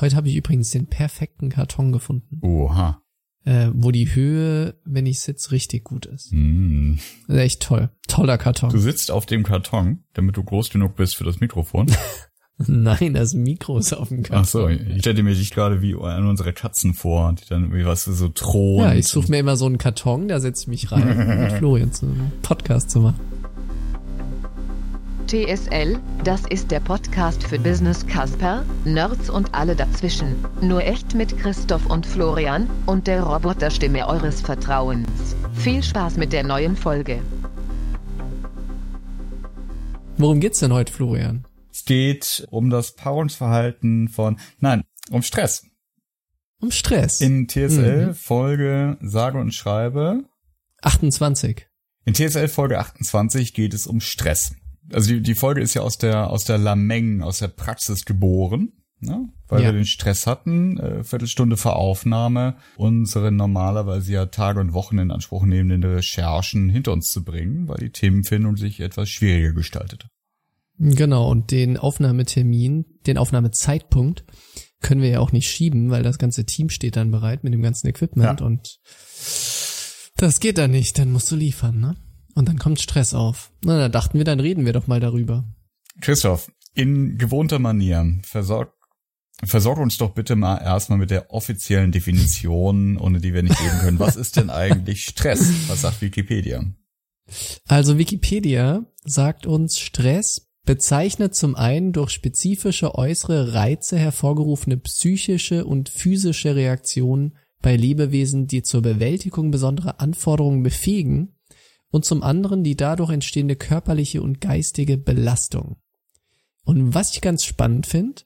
Heute habe ich übrigens den perfekten Karton gefunden. Oha. Äh, wo die Höhe, wenn ich sitze, richtig gut ist. Mm. Ist echt toll. Toller Karton. Du sitzt auf dem Karton, damit du groß genug bist für das Mikrofon. Nein, das Mikro ist auf dem Karton. Ach so, ich stelle mir dich gerade wie an unsere Katzen vor, die dann irgendwie was so thronen. Ja, ich suche mir immer so einen Karton, da setze ich mich rein, um mit Florian zu einem Podcast zu machen. TSL, das ist der Podcast für Business Casper, Nerds und alle dazwischen. Nur echt mit Christoph und Florian und der Roboterstimme eures Vertrauens. Viel Spaß mit der neuen Folge. Worum geht's denn heute, Florian? Es geht um das Paarungsverhalten von, nein, um Stress. Um Stress. In TSL Mhm. Folge sage und schreibe, 28. in TSL Folge 28 geht es um Stress. Also die, die Folge ist ja aus der, aus der Lameng, aus der Praxis geboren, ne? weil Ja. wir den Stress hatten, äh, Viertelstunde vor Aufnahme, unsere normalerweise ja Tage und Wochen in Anspruch nehmenden Recherchen hinter uns zu bringen, weil die Themenfindung sich etwas schwieriger gestaltet. Genau, und den Aufnahmetermin, den Aufnahmezeitpunkt können wir ja auch nicht schieben, weil das ganze Team steht dann bereit mit dem ganzen Equipment Ja. und das geht dann nicht, dann musst du liefern, ne? Und dann kommt Stress auf. Na, da dachten wir, dann reden wir doch mal darüber. Christoph, in gewohnter Manier, versorg, versorg uns doch bitte mal erstmal mit der offiziellen Definition, ohne die wir nicht leben können. Was ist denn eigentlich Stress? Was sagt Wikipedia? Also Wikipedia sagt uns, Stress bezeichnet zum einen durch spezifische äußere Reize hervorgerufene psychische und physische Reaktionen bei Lebewesen, die zur Bewältigung besonderer Anforderungen befähigen und zum anderen die dadurch entstehende körperliche und geistige Belastung. Und was ich ganz spannend finde,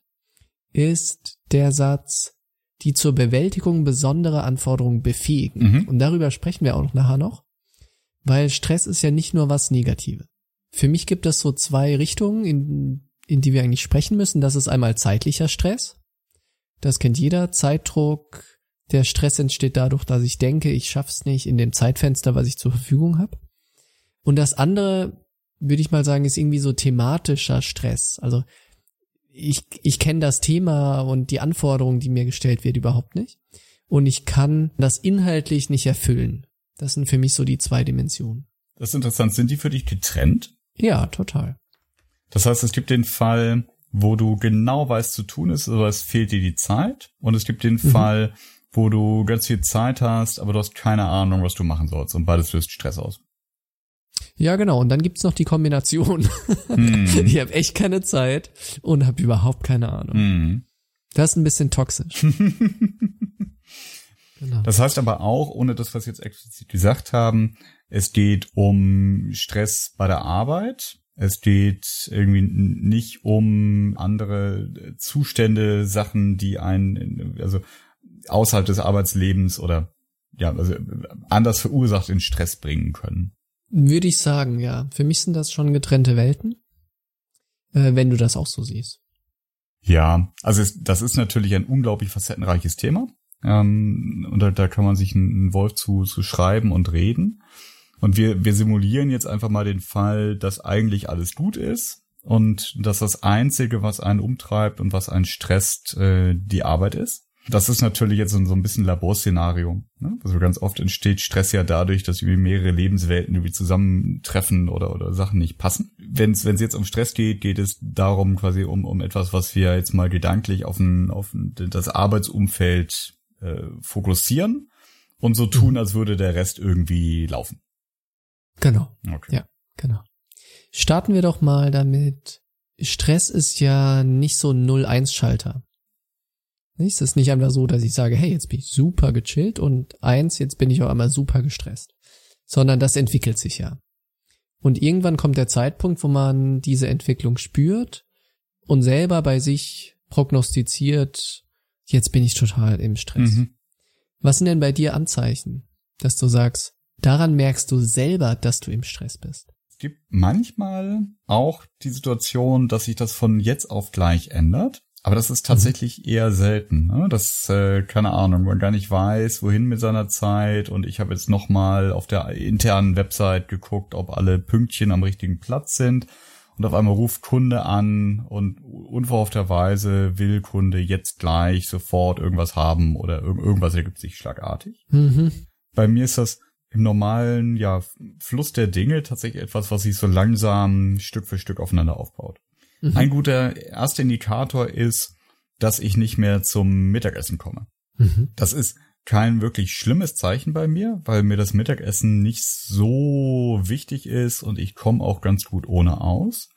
ist der Satz, die zur Bewältigung besonderer Anforderungen befähigen. Mhm. Und darüber sprechen wir auch noch nachher noch, weil Stress ist ja nicht nur was Negatives. Für mich gibt es so zwei Richtungen, in, in die wir eigentlich sprechen müssen. Das ist einmal zeitlicher Stress. Das kennt jeder. Zeitdruck. Der Stress entsteht dadurch, dass ich denke, ich schaff's nicht in dem Zeitfenster, was ich zur Verfügung habe. Und das andere, würde ich mal sagen, ist irgendwie so thematischer Stress. Also ich, ich kenne das Thema und die Anforderungen, die mir gestellt wird, überhaupt nicht. Und ich kann das inhaltlich nicht erfüllen. Das sind für mich so die zwei Dimensionen. Das ist interessant. Sind die für dich getrennt? Ja, total. Das heißt, es gibt den Fall, wo du genau weißt zu tun ist, aber es fehlt dir die Zeit. Und es gibt den Fall, wo du ganz viel Zeit hast, aber du hast keine Ahnung, was du machen sollst. Und beides löst Stress aus. Ja, genau. Und dann gibt's noch die Kombination. Hm. Ich habe echt keine Zeit und habe überhaupt keine Ahnung. Hm. Das ist ein bisschen toxisch. genau. Das heißt aber auch, ohne das, was wir jetzt explizit gesagt haben, es geht um Stress bei der Arbeit. Es geht irgendwie nicht um andere äh, Zustände, Sachen, die einen, also außerhalb des Arbeitslebens oder ja, also anders verursacht in Stress bringen können. Würde ich sagen, ja. Für mich sind das schon getrennte Welten, äh, wenn du das auch so siehst. Ja, also es, das ist natürlich ein unglaublich facettenreiches Thema. Ähm, und da, da kann man sich einen, Wolf zu, zu schreiben und reden. Und wir, wir simulieren jetzt einfach mal den Fall, dass eigentlich alles gut ist und dass das Einzige, was einen umtreibt und was einen stresst, äh, die Arbeit ist. Das ist natürlich jetzt so ein bisschen Laborszenario. Ne? Also ganz oft entsteht Stress ja dadurch, dass irgendwie mehrere Lebenswelten irgendwie zusammentreffen oder, oder Sachen nicht passen. Wenn es jetzt um Stress geht, geht es darum quasi um, um etwas, was wir jetzt mal gedanklich auf, ein, auf ein, das Arbeitsumfeld äh, fokussieren und so tun, als würde der Rest irgendwie laufen. Genau. Okay. Ja. Genau. Starten wir doch mal damit. Stress ist ja nicht so ein 0-1-Schalter. Nicht? Es ist nicht einfach so, dass ich sage, hey, jetzt bin ich super gechillt und eins, jetzt bin ich auch einmal super gestresst. Sondern das entwickelt sich ja. Und irgendwann kommt der Zeitpunkt, wo man diese Entwicklung spürt und selber bei sich prognostiziert, jetzt bin ich total im Stress. Mhm. Was sind denn bei dir Anzeichen, dass du sagst, daran merkst du selber, dass du im Stress bist? Es gibt manchmal auch die Situation, dass sich das von jetzt auf gleich ändert. Aber das ist tatsächlich eher selten. Ne? Das, äh, keine Ahnung, man gar nicht weiß, wohin mit seiner Zeit. Und ich habe jetzt nochmal auf der internen Website geguckt, ob alle Pünktchen am richtigen Platz sind. und auf einmal ruft Kunde an und unverhoffterweise will Kunde jetzt gleich sofort irgendwas haben oder irgendwas ergibt sich schlagartig. Mhm. Bei mir ist das im normalen ja, Fluss der Dinge tatsächlich etwas, was sich so langsam Stück für Stück aufeinander aufbaut. Mhm. Ein guter erster Indikator ist, dass ich nicht mehr zum Mittagessen komme. Mhm. Das ist kein wirklich schlimmes Zeichen bei mir, weil mir das Mittagessen nicht so wichtig ist und ich komme auch ganz gut ohne aus.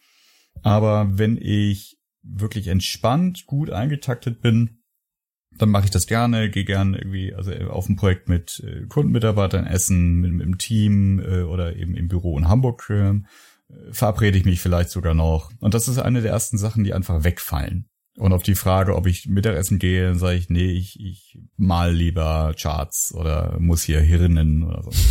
Aber wenn ich wirklich entspannt, gut eingetaktet bin, dann mache ich das gerne, gehe gerne irgendwie also auf ein Projekt mit äh, Kundenmitarbeitern essen, mit, mit dem Team äh, oder eben im Büro in Hamburg äh, verabrede ich mich vielleicht sogar noch. Und das ist eine der ersten Sachen, die einfach wegfallen. Und auf die Frage, ob ich Mittagessen gehe, dann sage ich, nee, ich, ich mal lieber Charts oder muss hier Hirnen oder so.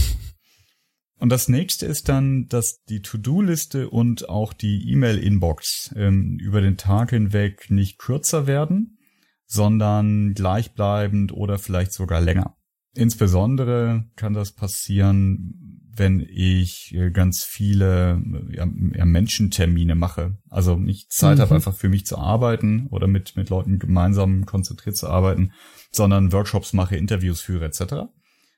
Und das nächste ist dann, dass die To-Do-Liste und auch die E-Mail-Inbox ähm, über den Tag hinweg nicht kürzer werden, sondern gleichbleibend oder vielleicht sogar länger. Insbesondere kann das passieren, wenn ich äh, ganz viele ja, Menschentermine mache. Also nicht Zeit mhm. habe, einfach für mich zu arbeiten oder mit, mit Leuten gemeinsam konzentriert zu arbeiten, sondern Workshops mache, Interviews führe etc.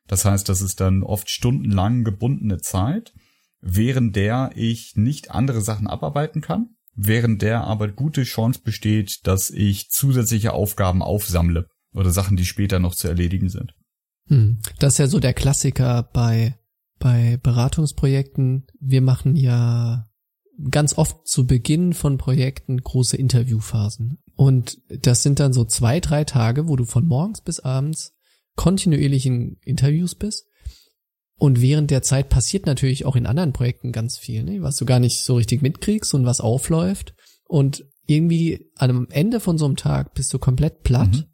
Das heißt, das ist dann oft stundenlang gebundene Zeit, während der ich nicht andere Sachen abarbeiten kann, während der aber gute Chance besteht, dass ich zusätzliche Aufgaben aufsammle oder Sachen, die später noch zu erledigen sind. Hm. Das ist ja so der Klassiker bei bei Beratungsprojekten, wir machen ja ganz oft zu Beginn von Projekten große Interviewphasen. Und das sind dann so zwei, drei Tage, wo du von morgens bis abends kontinuierlich in Interviews bist. Und während der Zeit passiert natürlich auch in anderen Projekten ganz viel, ne? was du gar nicht so richtig mitkriegst und was aufläuft. Und irgendwie am Ende von so einem Tag bist du komplett platt. Mhm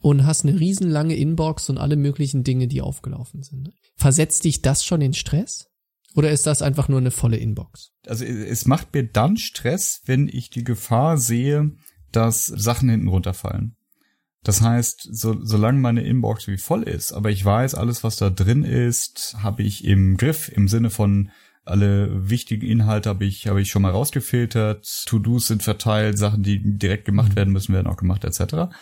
und hast eine riesenlange Inbox und alle möglichen Dinge, die aufgelaufen sind. Ne? Versetzt dich das schon in Stress? Oder ist das einfach nur eine volle Inbox? Also es macht mir dann Stress, wenn ich die Gefahr sehe, dass Sachen hinten runterfallen. Das heißt, so, solange meine Inbox wie voll ist, aber ich weiß, alles, was da drin ist, habe ich im Griff, im Sinne von alle wichtigen Inhalte habe ich, habe ich schon mal rausgefiltert, To-Dos sind verteilt, Sachen, die direkt gemacht mhm. werden müssen, werden auch gemacht, etc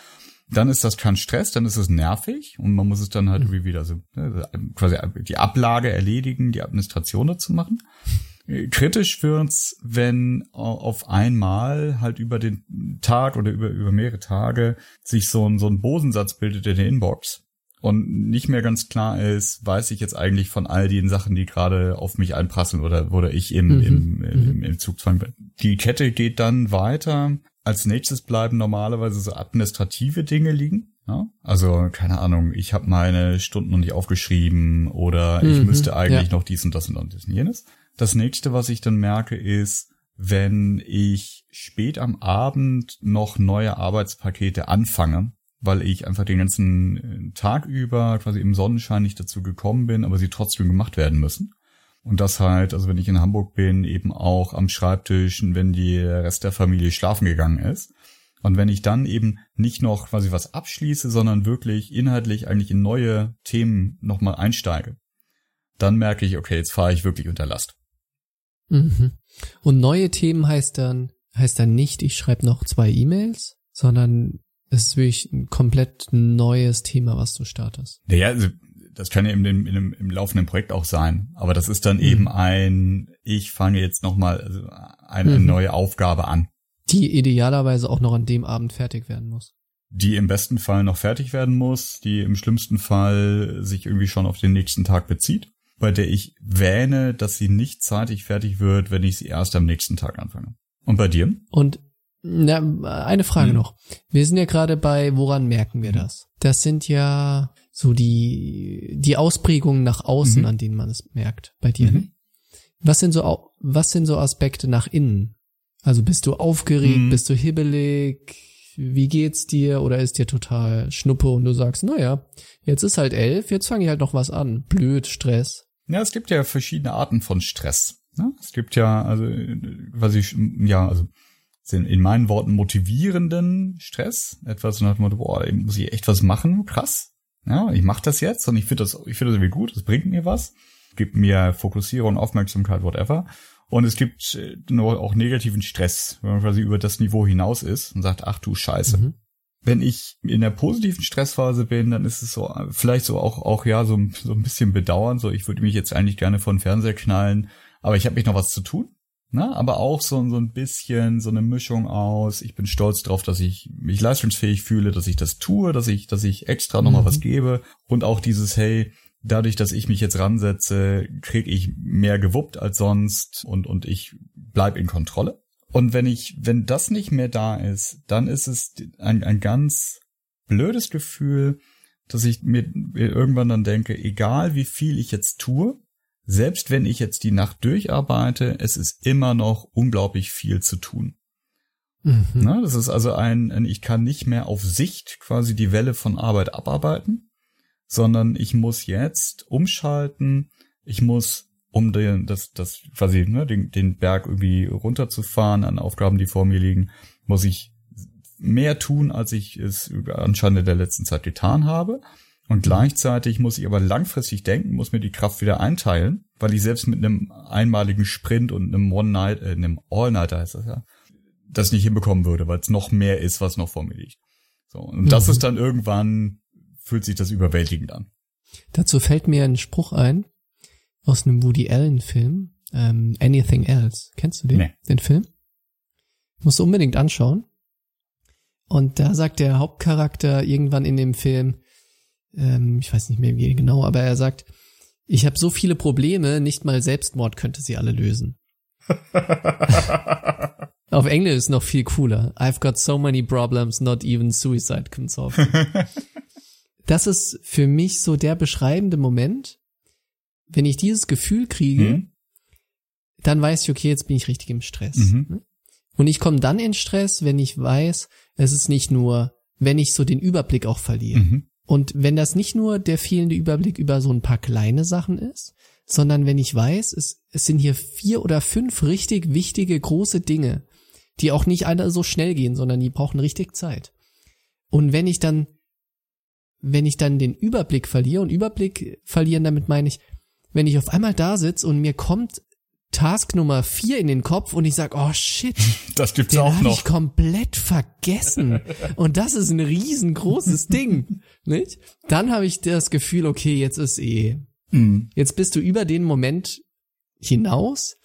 dann ist das kein Stress, dann ist es nervig und man muss es dann halt irgendwie wieder so ne, quasi die Ablage erledigen, die Administration dazu machen. Kritisch wird's, wenn auf einmal halt über den Tag oder über, über mehrere Tage sich so ein, so ein Bosensatz bildet in der Inbox und nicht mehr ganz klar ist, weiß ich jetzt eigentlich von all den Sachen, die gerade auf mich einprasseln oder, oder ich im, mhm. im, im, mhm. im Zugzwang bin. Die Kette geht dann weiter als nächstes bleiben normalerweise so administrative Dinge liegen. Ja? Also, keine Ahnung, ich habe meine Stunden noch nicht aufgeschrieben oder ich mhm, müsste eigentlich ja. noch dies und das und, und das und jenes. Das nächste, was ich dann merke, ist, wenn ich spät am Abend noch neue Arbeitspakete anfange, weil ich einfach den ganzen äh, Tag über quasi im Sonnenschein nicht dazu gekommen bin, aber sie trotzdem gemacht werden müssen. Und das halt, also wenn ich in Hamburg bin, eben auch am Schreibtisch, wenn die Rest der Familie schlafen gegangen ist. Und wenn ich dann eben nicht noch quasi was abschließe, sondern wirklich inhaltlich eigentlich in neue Themen nochmal einsteige, dann merke ich, okay, jetzt fahre ich wirklich unter Last. Mhm. Und neue Themen heißt dann, heißt dann nicht, ich schreibe noch zwei E-Mails, sondern es ist wirklich ein komplett neues Thema, was du startest. Ja, also das kann ja im, im, im, im laufenden Projekt auch sein, aber das ist dann mhm. eben ein, ich fange jetzt nochmal also eine mhm. neue Aufgabe an. Die idealerweise auch noch an dem Abend fertig werden muss. Die im besten Fall noch fertig werden muss, die im schlimmsten Fall sich irgendwie schon auf den nächsten Tag bezieht, bei der ich wähne, dass sie nicht zeitig fertig wird, wenn ich sie erst am nächsten Tag anfange. Und bei dir? Und na, eine Frage mhm. noch. Wir sind ja gerade bei, woran merken wir das? Das sind ja so die, die Ausprägungen nach außen, mhm. an denen man es merkt bei dir. Mhm. Was sind so, was sind so Aspekte nach innen? Also bist du aufgeregt, mhm. bist du hibbelig? Wie geht's dir? Oder ist dir total Schnuppe und du sagst, naja, jetzt ist halt elf, jetzt fange ich halt noch was an. Blöd, Stress. Ja, es gibt ja verschiedene Arten von Stress. Ne? Es gibt ja, also, was ich, ja, also, in meinen Worten motivierenden Stress. Etwas nach dem Motto, boah, muss ich echt was machen? Krass. Ja, ich mache das jetzt und ich finde das, ich finde das irgendwie gut, das bringt mir was. gibt mir Fokussierung, Aufmerksamkeit, whatever. Und es gibt äh, nur auch negativen Stress, wenn man quasi über das Niveau hinaus ist und sagt, ach du Scheiße. Mhm. Wenn ich in der positiven Stressphase bin, dann ist es so, vielleicht so auch, auch ja, so, so ein bisschen bedauern, so ich würde mich jetzt eigentlich gerne vor den Fernseher knallen, aber ich habe mich noch was zu tun. Ne? Aber auch so, so ein bisschen so eine Mischung aus, ich bin stolz drauf, dass ich mich leistungsfähig fühle, dass ich das tue, dass ich, dass ich extra nochmal mhm. was gebe und auch dieses, hey, dadurch, dass ich mich jetzt ransetze, kriege ich mehr gewuppt als sonst und, und ich bleib in Kontrolle. Und wenn ich, wenn das nicht mehr da ist, dann ist es ein, ein ganz blödes Gefühl, dass ich mir irgendwann dann denke, egal wie viel ich jetzt tue, selbst wenn ich jetzt die Nacht durcharbeite, es ist immer noch unglaublich viel zu tun. Mhm. Na, das ist also ein, ein, ich kann nicht mehr auf Sicht quasi die Welle von Arbeit abarbeiten, sondern ich muss jetzt umschalten, ich muss, um den, das, das quasi, ne, den, den Berg irgendwie runterzufahren an Aufgaben, die vor mir liegen, muss ich mehr tun, als ich es anscheinend in der letzten Zeit getan habe. Und gleichzeitig muss ich aber langfristig denken, muss mir die Kraft wieder einteilen, weil ich selbst mit einem einmaligen Sprint und einem One-Night, äh, einem All-Nighter heißt das ja, das nicht hinbekommen würde, weil es noch mehr ist, was noch vor mir liegt. So, und mhm. das ist dann irgendwann, fühlt sich das überwältigend an. Dazu fällt mir ein Spruch ein aus einem Woody Allen Film, ähm, Anything Else. Kennst du den? Nee. Den Film? Musst du unbedingt anschauen. Und da sagt der Hauptcharakter irgendwann in dem Film, ähm, ich weiß nicht mehr wie genau, aber er sagt, ich habe so viele Probleme, nicht mal Selbstmord könnte sie alle lösen. Auf Englisch ist noch viel cooler. I've got so many problems, not even suicide can solve. das ist für mich so der beschreibende Moment. Wenn ich dieses Gefühl kriege, mhm. dann weiß ich, okay, jetzt bin ich richtig im Stress. Mhm. Ne? Und ich komme dann in Stress, wenn ich weiß, es ist nicht nur, wenn ich so den Überblick auch verliere. Mhm. Und wenn das nicht nur der fehlende Überblick über so ein paar kleine Sachen ist, sondern wenn ich weiß, es, es sind hier vier oder fünf richtig wichtige große Dinge, die auch nicht alle so schnell gehen, sondern die brauchen richtig Zeit. Und wenn ich dann, wenn ich dann den Überblick verliere, und Überblick verlieren, damit meine ich, wenn ich auf einmal da sitze und mir kommt Task Nummer vier in den Kopf und ich sag, oh shit, das gibt's den auch noch. ich komplett vergessen. und das ist ein riesengroßes Ding, nicht? Dann habe ich das Gefühl, okay, jetzt ist eh. Mhm. Jetzt bist du über den Moment hinaus,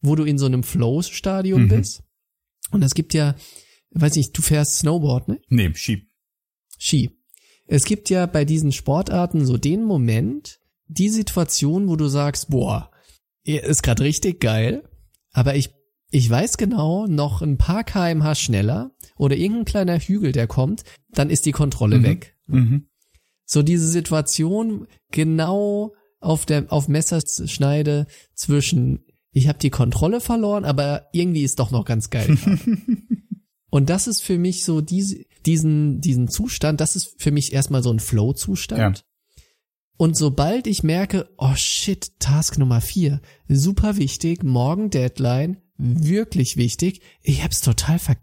wo du in so einem Flow-Stadium mhm. bist. Und es gibt ja, weiß nicht, du fährst Snowboard, ne? Nee, Ski. Ski. Es gibt ja bei diesen Sportarten so den Moment, die Situation, wo du sagst, boah, ist gerade richtig geil, aber ich, ich weiß genau, noch ein paar kmh schneller oder irgendein kleiner Hügel, der kommt, dann ist die Kontrolle mhm. weg. Mhm. So diese Situation genau auf der auf Messerschneide zwischen ich habe die Kontrolle verloren, aber irgendwie ist doch noch ganz geil. Und das ist für mich so diese, diesen diesen Zustand, das ist für mich erstmal so ein Flow Zustand. Ja. Und sobald ich merke, oh shit, Task Nummer vier, super wichtig, morgen Deadline, wirklich wichtig, ich hab's total ver,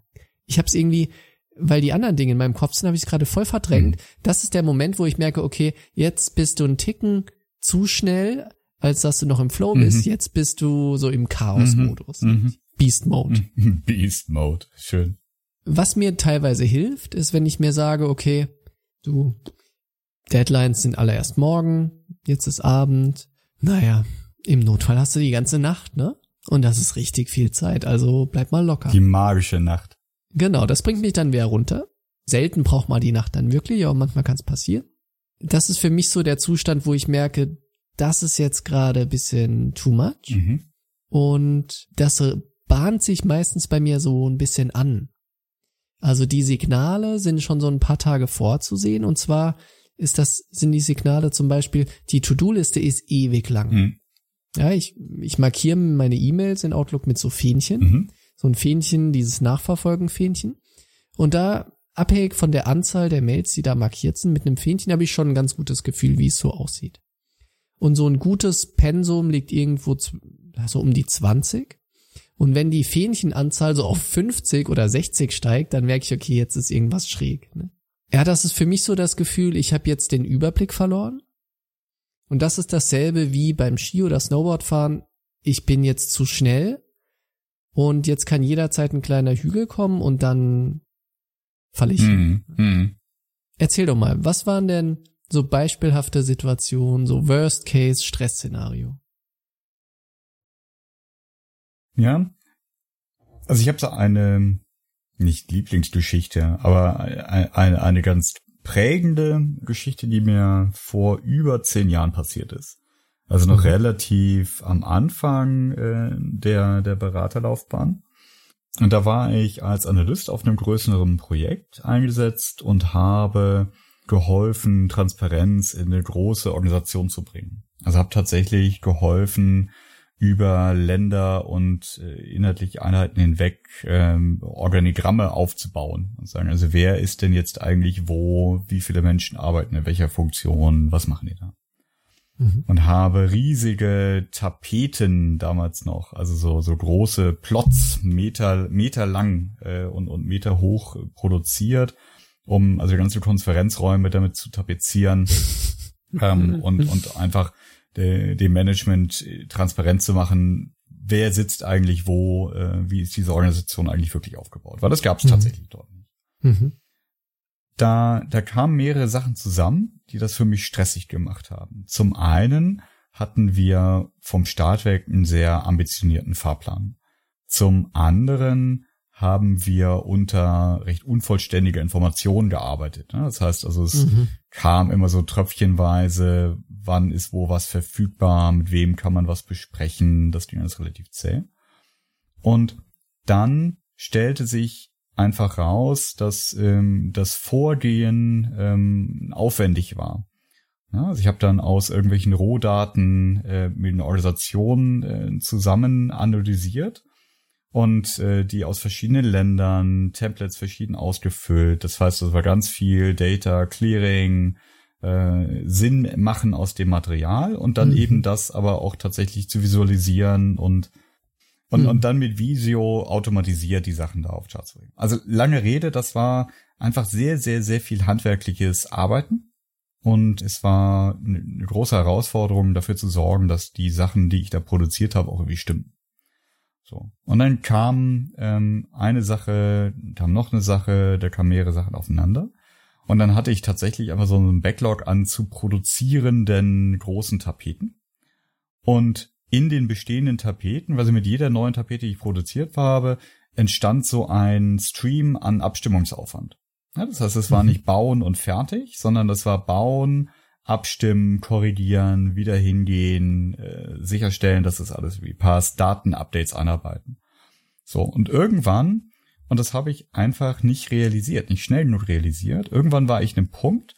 ich hab's irgendwie, weil die anderen Dinge in meinem Kopf sind, habe ich es gerade voll verdrängt. Mhm. Das ist der Moment, wo ich merke, okay, jetzt bist du einen Ticken zu schnell, als dass du noch im Flow bist. Mhm. Jetzt bist du so im Chaos-Modus. Mhm. mhm. Beast Mode. Beast Mode. Schön. Was mir teilweise hilft, ist, wenn ich mir sage, okay, du, Deadlines sind alle erst morgen, jetzt ist Abend. Naja, im Notfall hast du die ganze Nacht, ne? Und das ist richtig viel Zeit, also bleib mal locker. Die magische Nacht. Genau, das bringt mich dann wieder runter. Selten braucht man die Nacht dann wirklich, aber manchmal kann es passieren. Das ist für mich so der Zustand, wo ich merke, das ist jetzt gerade bisschen too much. Mhm. Und das bahnt sich meistens bei mir so ein bisschen an. Also die Signale sind schon so ein paar Tage vorzusehen und zwar ist das, sind die Signale zum Beispiel, die To-Do-Liste ist ewig lang. Mhm. Ja, ich, ich markiere meine E-Mails in Outlook mit so Fähnchen. Mhm. So ein Fähnchen, dieses Nachverfolgen-Fähnchen. Und da, abhängig von der Anzahl der Mails, die da markiert sind, mit einem Fähnchen habe ich schon ein ganz gutes Gefühl, wie es so aussieht. Und so ein gutes Pensum liegt irgendwo so um die 20. Und wenn die Fähnchenanzahl so auf 50 oder 60 steigt, dann merke ich, okay, jetzt ist irgendwas schräg. Ne? Ja, das ist für mich so das Gefühl, ich habe jetzt den Überblick verloren Und das ist dasselbe wie beim Ski- oder Snowboardfahren. Ich bin jetzt zu schnell und jetzt kann jederzeit ein kleiner Hügel kommen und dann falle ich. Mhm. Mhm. Erzähl doch mal, was waren denn so beispielhafte Situationen, so Worst-Case-Stress-Szenario? Ja. Also ich habe so eine, nicht Lieblingsgeschichte, aber eine, eine ganz prägende Geschichte, die mir vor über zehn Jahren passiert ist. Also noch mhm. relativ am Anfang äh, der, der Beraterlaufbahn. Und da war ich als Analyst auf einem größeren Projekt eingesetzt und habe geholfen, Transparenz in eine große Organisation zu bringen. Also habe tatsächlich geholfen, über Länder und äh, inhaltliche Einheiten hinweg ähm, Organigramme aufzubauen und sagen, also wer ist denn jetzt eigentlich wo, wie viele Menschen arbeiten in welcher Funktion, was machen die da? Mhm. Und habe riesige Tapeten damals noch, also so, so große Plots, Meter, Meter lang äh, und, und Meter hoch produziert, um also ganze Konferenzräume damit zu tapezieren ähm, und, und einfach dem Management transparent zu machen, wer sitzt eigentlich wo, äh, wie ist diese Organisation eigentlich wirklich aufgebaut. Weil das gab es mhm. tatsächlich dort nicht. Mhm. Da, da kamen mehrere Sachen zusammen, die das für mich stressig gemacht haben. Zum einen hatten wir vom Start weg einen sehr ambitionierten Fahrplan. Zum anderen haben wir unter recht unvollständiger Information gearbeitet. Ne? Das heißt also, es mhm. kam immer so tröpfchenweise, wann ist wo was verfügbar, mit wem kann man was besprechen, das ging alles relativ zäh. Und dann stellte sich einfach raus, dass ähm, das Vorgehen ähm, aufwendig war. Ja, also ich habe dann aus irgendwelchen Rohdaten äh, mit einer Organisation äh, zusammen analysiert und äh, die aus verschiedenen Ländern, Templates verschieden ausgefüllt. Das heißt, es war ganz viel Data Clearing, äh, Sinn machen aus dem Material und dann mhm. eben das aber auch tatsächlich zu visualisieren und und, mhm. und dann mit Visio automatisiert die Sachen da auf Charts bringen. Also lange Rede, das war einfach sehr, sehr, sehr viel handwerkliches Arbeiten. Und es war eine große Herausforderung, dafür zu sorgen, dass die Sachen, die ich da produziert habe, auch irgendwie stimmen. So. Und dann kam ähm, eine Sache, kam noch eine Sache, da kamen mehrere Sachen aufeinander. Und dann hatte ich tatsächlich einfach so einen Backlog an zu produzierenden großen Tapeten. Und in den bestehenden Tapeten, also mit jeder neuen Tapete, die ich produziert habe, entstand so ein Stream an Abstimmungsaufwand. Ja, das heißt, es war mhm. nicht bauen und fertig, sondern das war bauen, abstimmen, korrigieren, wieder hingehen, äh, sicherstellen, dass das alles wie passt, Datenupdates einarbeiten. So, und irgendwann, und das habe ich einfach nicht realisiert, nicht schnell genug realisiert, irgendwann war ich in einem Punkt,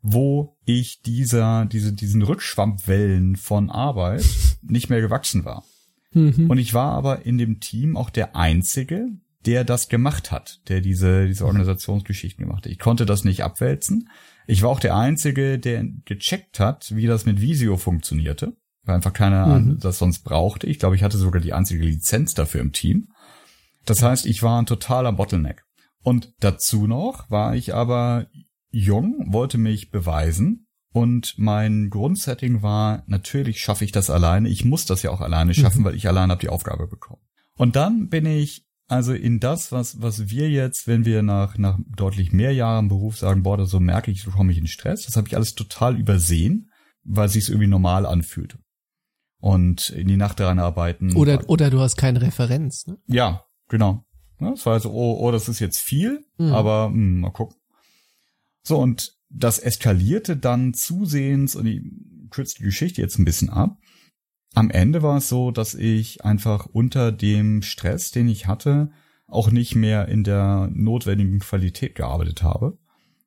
wo ich dieser, diese, diesen Rückschwammwellen von Arbeit nicht mehr gewachsen war. Mhm. Und ich war aber in dem Team auch der Einzige, der das gemacht hat, der diese, diese Organisationsgeschichten gemacht hat. Ich konnte das nicht abwälzen. Ich war auch der Einzige, der gecheckt hat, wie das mit Visio funktionierte, weil einfach keiner mhm. das sonst brauchte. Ich glaube, ich hatte sogar die einzige Lizenz dafür im Team. Das heißt, ich war ein totaler Bottleneck. Und dazu noch war ich aber jung, wollte mich beweisen und mein Grundsetting war, natürlich schaffe ich das alleine. Ich muss das ja auch alleine schaffen, mhm. weil ich alleine habe die Aufgabe bekommen. Und dann bin ich also in das, was, was wir jetzt, wenn wir nach, nach deutlich mehr Jahren Beruf sagen, boah, so merke ich, so komme ich in Stress, das habe ich alles total übersehen, weil es sich irgendwie normal anfühlt. Und in die Nacht daran arbeiten. Oder, oder du hast keine Referenz, ne? Ja, genau. Das war also, oh, oh, das ist jetzt viel, mhm. aber mh, hm, mal gucken. So, und das eskalierte dann zusehends, und ich kürze die Geschichte jetzt ein bisschen ab, am Ende war es so, dass ich einfach unter dem Stress, den ich hatte, auch nicht mehr in der notwendigen Qualität gearbeitet habe.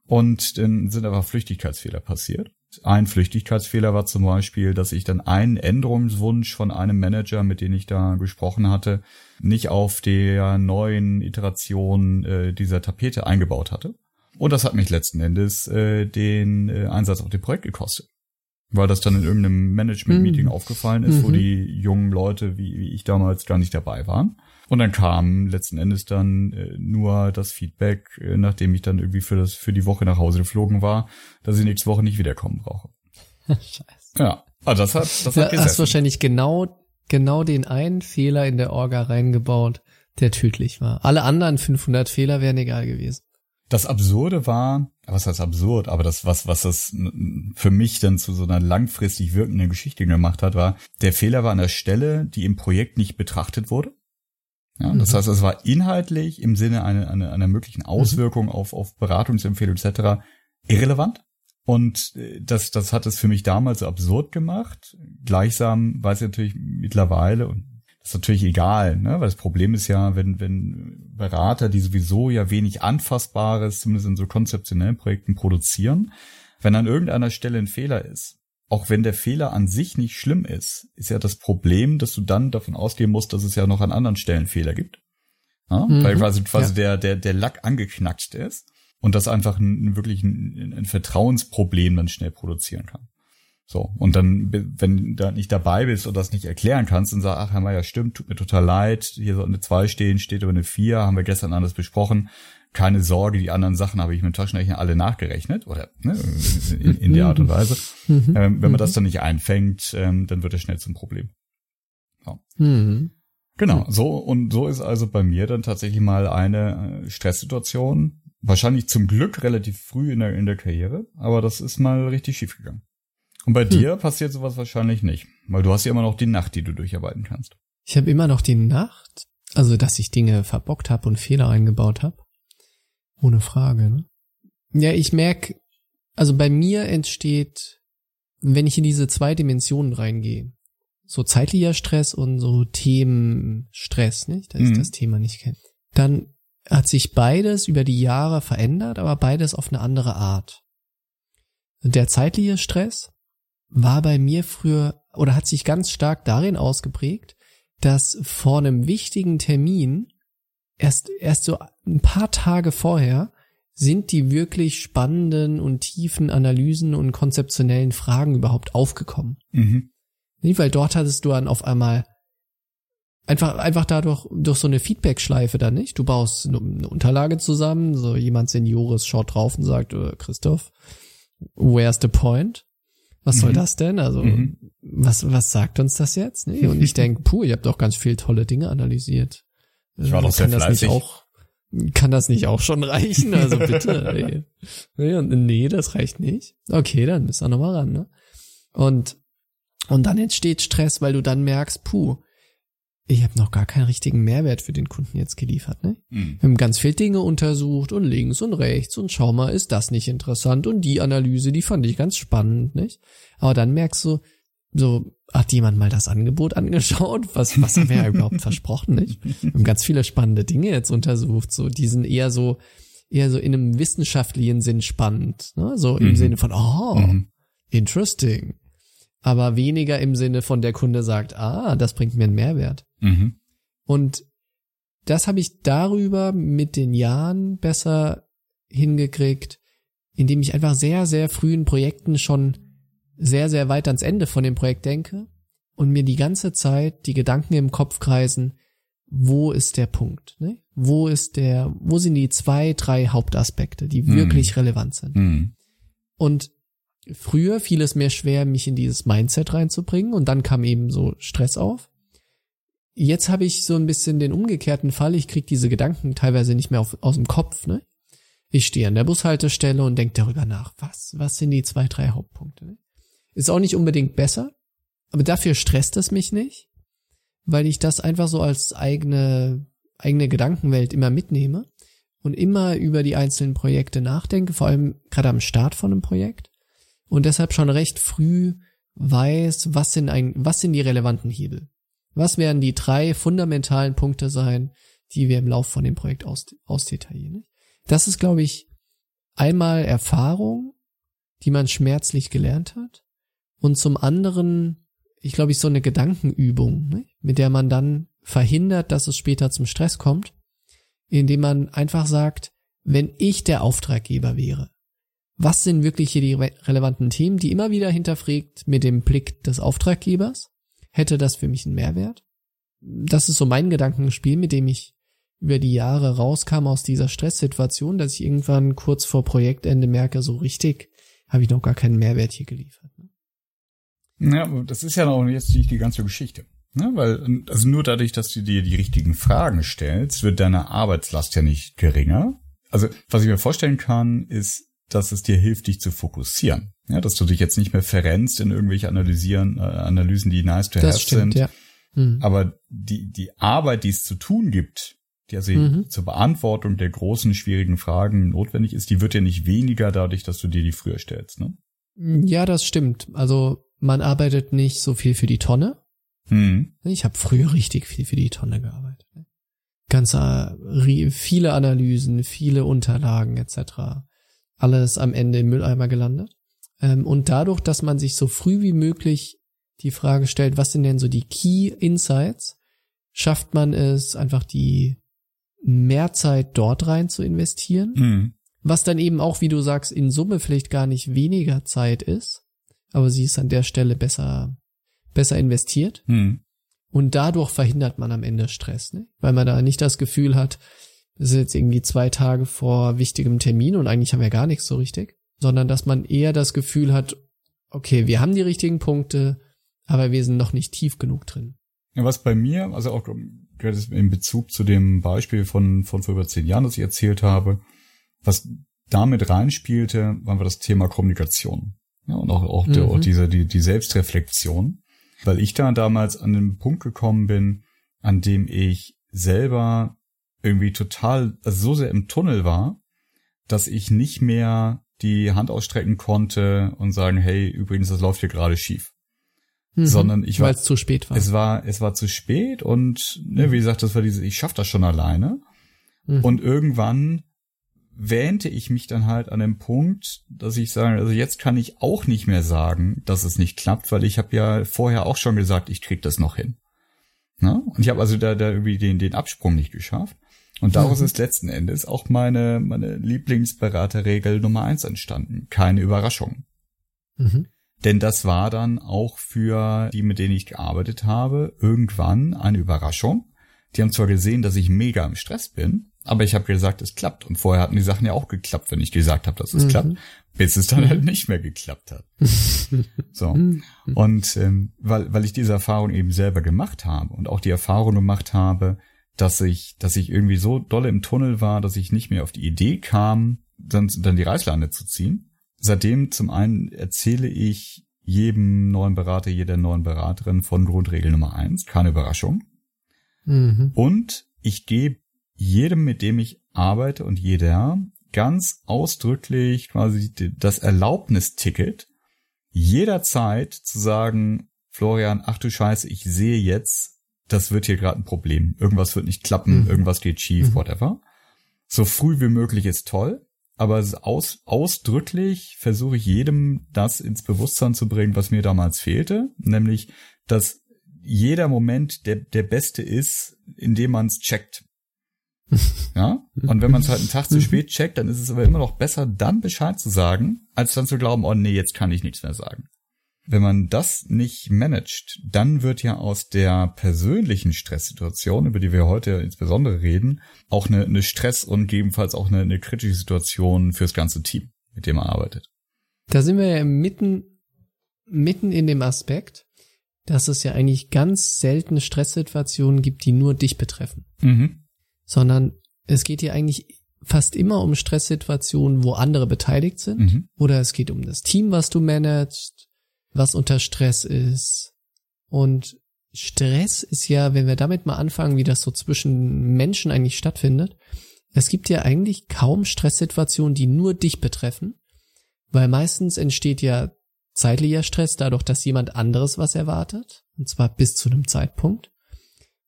Und dann sind aber Flüchtigkeitsfehler passiert. Ein Flüchtigkeitsfehler war zum Beispiel, dass ich dann einen Änderungswunsch von einem Manager, mit dem ich da gesprochen hatte, nicht auf der neuen Iteration äh, dieser Tapete eingebaut hatte. Und das hat mich letzten Endes äh, den äh, Einsatz auf dem Projekt gekostet weil das dann in irgendeinem Management-Meeting mhm. aufgefallen ist, wo mhm. die jungen Leute, wie, wie ich damals, gar nicht dabei waren. Und dann kam letzten Endes dann äh, nur das Feedback, äh, nachdem ich dann irgendwie für das für die Woche nach Hause geflogen war, dass ich nächste Woche nicht wiederkommen brauche. Scheiße. Ja, aber das hat, das Du hat hast gesessen. wahrscheinlich genau, genau den einen Fehler in der Orga reingebaut, der tödlich war. Alle anderen 500 Fehler wären egal gewesen. Das Absurde war, was heißt absurd, aber das, was, was das für mich dann zu so einer langfristig wirkenden Geschichte gemacht hat, war, der Fehler war an der Stelle, die im Projekt nicht betrachtet wurde. Ja, das Mhm. heißt, es war inhaltlich im Sinne einer, einer, einer möglichen Auswirkung auf, auf Beratungsempfehlung etc. irrelevant. Und äh, das, das hat es für mich damals so absurd gemacht. Gleichsam weiß ich natürlich mittlerweile, und das ist natürlich egal, ne? weil das Problem ist ja, wenn, wenn Berater, die sowieso ja wenig Anfassbares, zumindest in so konzeptionellen Projekten produzieren, wenn an irgendeiner Stelle ein Fehler ist, auch wenn der Fehler an sich nicht schlimm ist, ist ja das Problem, dass du dann davon ausgehen musst, dass es ja noch an anderen Stellen Fehler gibt. Ja? Mhm. Weil quasi, quasi Ja. der, der, der Lack angeknackst ist und das einfach ein, wirklich ein, ein Vertrauensproblem dann schnell produzieren kann. So, und dann, wenn du da nicht dabei bist und das nicht erklären kannst und sagst, ach, Herr Meier, stimmt, tut mir total leid, hier soll eine 2 stehen, steht aber eine 4, haben wir gestern anders besprochen. Keine Sorge, die anderen Sachen habe ich mit dem Taschenrechner alle nachgerechnet, oder ne, in, in der Art und Weise. Mhm. Ähm, wenn man das dann nicht einfängt, ähm, dann wird es schnell zum Problem. Mhm. Genau, so und so ist also bei mir dann tatsächlich mal eine äh, Stresssituation, wahrscheinlich zum Glück relativ früh in der, in der Karriere, aber das ist mal richtig schief gegangen. Und bei dir passiert sowas wahrscheinlich nicht, weil du hast ja immer noch die Nacht, die du durcharbeiten kannst. Ich habe immer noch die Nacht, also dass ich Dinge verbockt habe und Fehler eingebaut habe. Ohne Frage, ne? Ja, ich merk, also bei mir entsteht, wenn ich in diese zwei Dimensionen reingehe, so zeitlicher Stress und so Themenstress, nicht? Dass Mhm. ich das Thema nicht kenne. Dann hat sich beides über die Jahre verändert, aber beides auf eine andere Art. Der zeitliche Stress war bei mir früher oder hat sich ganz stark darin ausgeprägt, dass vor einem wichtigen Termin erst, erst so ein paar Tage vorher sind die wirklich spannenden und tiefen Analysen und konzeptionellen Fragen überhaupt aufgekommen. Mhm. Weil dort hattest du dann auf einmal einfach, einfach dadurch, durch so eine Feedback-Schleife dann nicht. Du baust eine, eine Unterlage zusammen, so jemand Seniores schaut drauf und sagt, äh, Christoph, where's the point? Was soll Mhm. das denn? Also, Mhm. was, was sagt uns das jetzt? Nee, und ich denke, puh, ihr habt doch ganz viel tolle Dinge analysiert. Ich war Äh, doch sehr kann das nicht fleißig. auch, kann das nicht auch schon reichen? Also bitte. Nee, nee, das reicht nicht. Okay, dann müssen wir nochmal ran, ne? Und, und dann entsteht Stress, weil du dann merkst, puh, ich habe noch gar keinen richtigen Mehrwert für den Kunden jetzt geliefert, ne? Mhm. Wir haben ganz viel Dinge untersucht und links und rechts und schau mal, ist das nicht interessant und die Analyse, die fand ich ganz spannend, nicht? Aber dann merkst du, so, hat jemand mal das Angebot angeschaut? Was, was haben wir ja überhaupt versprochen, nicht? Wir haben ganz viele spannende Dinge jetzt untersucht, so, die sind eher so, eher so in einem wissenschaftlichen Sinn spannend, ne? So im Mhm. Sinne von, oh, Mhm. interesting. Aber weniger im Sinne von der Kunde sagt, ah, das bringt mir einen Mehrwert. Mhm. Und das habe ich darüber mit den Jahren besser hingekriegt, indem ich einfach sehr, sehr früh in Projekten schon sehr, sehr weit ans Ende von dem Projekt denke und mir die ganze Zeit die Gedanken im Kopf kreisen, wo ist der Punkt? Ne? Wo ist der, wo sind die zwei, drei Hauptaspekte, die Mhm. wirklich relevant sind? Mhm. Und früher fiel es mir schwer, mich in dieses Mindset reinzubringen und dann kam eben so Stress auf. Jetzt habe ich so ein bisschen den umgekehrten Fall. Ich krieg diese Gedanken teilweise nicht mehr auf, aus dem Kopf. Ne? Ich stehe an der Bushaltestelle und denke darüber nach. Was, was sind die zwei, drei Hauptpunkte? Ne? Ist auch nicht unbedingt besser, aber dafür stresst es mich nicht, weil ich das einfach so als eigene, eigene Gedankenwelt immer mitnehme und immer über die einzelnen Projekte nachdenke, vor allem gerade am Start von einem Projekt und deshalb schon recht früh weiß, was sind ein, was sind die relevanten Hebel? Was werden die drei fundamentalen Punkte sein, die wir im Lauf von dem Projekt aus, ausdetaillieren? Das ist, glaube ich, einmal Erfahrung, die man schmerzlich gelernt hat und zum anderen, ich glaube, ich so eine Gedankenübung, ne? mit der man dann verhindert, dass es später zum Stress kommt, indem man einfach sagt, wenn ich der Auftraggeber wäre, was sind wirklich hier die re relevanten Themen, die immer wieder hinterfragt mit dem Blick des Auftraggebers? Hätte das für mich einen Mehrwert? Das ist so mein Gedankenspiel, mit dem ich über die Jahre rauskam aus dieser Stresssituation, dass ich irgendwann kurz vor Projektende merke, so richtig habe ich noch gar keinen Mehrwert hier geliefert. Ja, das ist ja noch jetzt nicht die ganze Geschichte. Ne? Weil, also nur dadurch, dass du dir die richtigen Fragen stellst, wird deine Arbeitslast ja nicht geringer. Also, was ich mir vorstellen kann, ist, dass es dir hilft, dich zu fokussieren. Ja, dass du dich jetzt nicht mehr verrennst in irgendwelche Analysieren, äh, Analysen, die nice to have stimmt, sind. ja. Mhm. Aber die, die Arbeit, die es zu tun gibt, die also Mhm. zur Beantwortung der großen, schwierigen Fragen notwendig ist, die wird ja nicht weniger dadurch, dass du dir die früher stellst. Ne? Ja, das stimmt. Also man arbeitet nicht so viel für die Tonne. Hm. Ich habe früher richtig viel für die Tonne gearbeitet. ne? Ganze ri- viele Analysen, viele Unterlagen etc. Alles am Ende im Mülleimer gelandet. Ähm, und dadurch, dass man sich so früh wie möglich die Frage stellt, was sind denn so die Key Insights, schafft man es einfach die mehr Zeit dort rein zu investieren Hm. was dann eben auch, wie du sagst, in Summe vielleicht gar nicht weniger Zeit ist, aber sie ist an der Stelle besser, besser investiert Hm. und dadurch verhindert man am Ende Stress, ne? weil man da nicht das Gefühl hat, es ist jetzt irgendwie zwei Tage vor wichtigem Termin und eigentlich haben wir gar nichts so richtig, sondern dass man eher das Gefühl hat, okay, wir haben die richtigen Punkte, aber wir sind noch nicht tief genug drin. Ja, was bei mir, also auch gerade in Bezug zu dem Beispiel von, von vor über zehn Jahren, das ich erzählt habe, was damit reinspielte, war das Thema Kommunikation. Ja, und auch, auch, der, Mhm. auch diese, die, die Selbstreflexion. Weil ich da damals an den Punkt gekommen bin, an dem ich selber irgendwie total, also so sehr im Tunnel war, dass ich nicht mehr die Hand ausstrecken konnte und sagen, hey, übrigens, das läuft hier gerade schief. Mhm. Sondern ich war- Weil es zu spät war. Es war, es war zu spät und, ne, wie gesagt, das war diese, ich schaff das schon alleine. Mhm. Und irgendwann wähnte ich mich dann halt an dem Punkt, dass ich sage, also jetzt kann ich auch nicht mehr sagen, dass es nicht klappt, weil ich habe ja vorher auch schon gesagt, ich krieg das noch hin. Ne? Und ich habe also da, da irgendwie den, den Absprung nicht geschafft. Und daraus Mhm. ist letzten Endes auch meine, meine Lieblingsberaterregel Nummer eins entstanden. Keine Überraschungen. mhm. Denn das war dann auch für die, mit denen ich gearbeitet habe, irgendwann eine Überraschung. Die haben zwar gesehen, dass ich mega im Stress bin, aber ich habe gesagt, es klappt. Und vorher hatten die Sachen ja auch geklappt, wenn ich gesagt habe, dass es Mhm. klappt, bis es dann halt nicht mehr geklappt hat. So. Mhm. Und ähm, weil, weil ich diese Erfahrung eben selber gemacht habe und auch die Erfahrung gemacht habe, dass ich, dass ich irgendwie so dolle im Tunnel war, dass ich nicht mehr auf die Idee kam, dann, dann die Reißleine zu ziehen. Seitdem zum einen erzähle ich jedem neuen Berater, jeder neuen Beraterin von Grundregel Nummer eins, keine Überraschung. Mhm. Und ich gebe jedem, mit dem ich arbeite und jeder ganz ausdrücklich quasi das Erlaubnisticket, jederzeit zu sagen, Florian, ach du Scheiße, ich sehe jetzt, das wird hier gerade ein Problem. Irgendwas wird nicht klappen, Mhm. irgendwas geht schief, Mhm. whatever. So früh wie möglich ist toll, aber aus, ausdrücklich versuche ich jedem das ins Bewusstsein zu bringen, was mir damals fehlte, nämlich, dass jeder Moment der, der beste ist, indem man es checkt. Ja? Und wenn man es halt einen Tag zu Mhm. spät checkt, dann ist es aber immer noch besser, dann Bescheid zu sagen, als dann zu glauben, oh nee, jetzt kann ich nichts mehr sagen. Wenn man das nicht managt, dann wird ja aus der persönlichen Stresssituation, über die wir heute insbesondere reden, auch eine, eine Stress und gegebenenfalls auch eine, eine kritische Situation fürs ganze Team, mit dem man arbeitet. Da sind wir ja mitten, mitten in dem Aspekt, dass es ja eigentlich ganz selten Stresssituationen gibt, die nur dich betreffen. Mhm. Sondern es geht hier eigentlich fast immer um Stresssituationen, wo andere beteiligt sind. Mhm. Oder es geht um das Team, was du managst, was unter Stress ist. Und Stress ist ja, wenn wir damit mal anfangen, wie das so zwischen Menschen eigentlich stattfindet, es gibt ja eigentlich kaum Stresssituationen, die nur dich betreffen, weil meistens entsteht ja zeitlicher Stress dadurch, dass jemand anderes was erwartet, und zwar bis zu einem Zeitpunkt.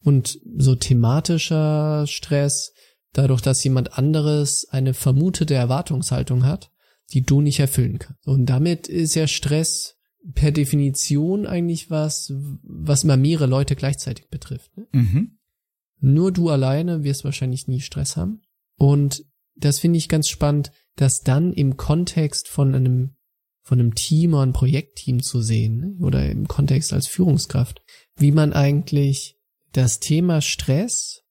Und so thematischer Stress dadurch, dass jemand anderes eine vermutete Erwartungshaltung hat, die du nicht erfüllen kannst. Und damit ist ja Stress per Definition eigentlich was, was immer mehrere Leute gleichzeitig betrifft. Ne? Mhm. Nur du alleine wirst wahrscheinlich nie Stress haben. Und das finde ich ganz spannend, das dann im Kontext von einem, von einem Team oder einem Projektteam zu sehen, ne? oder im Kontext als Führungskraft, wie man eigentlich das Thema Stress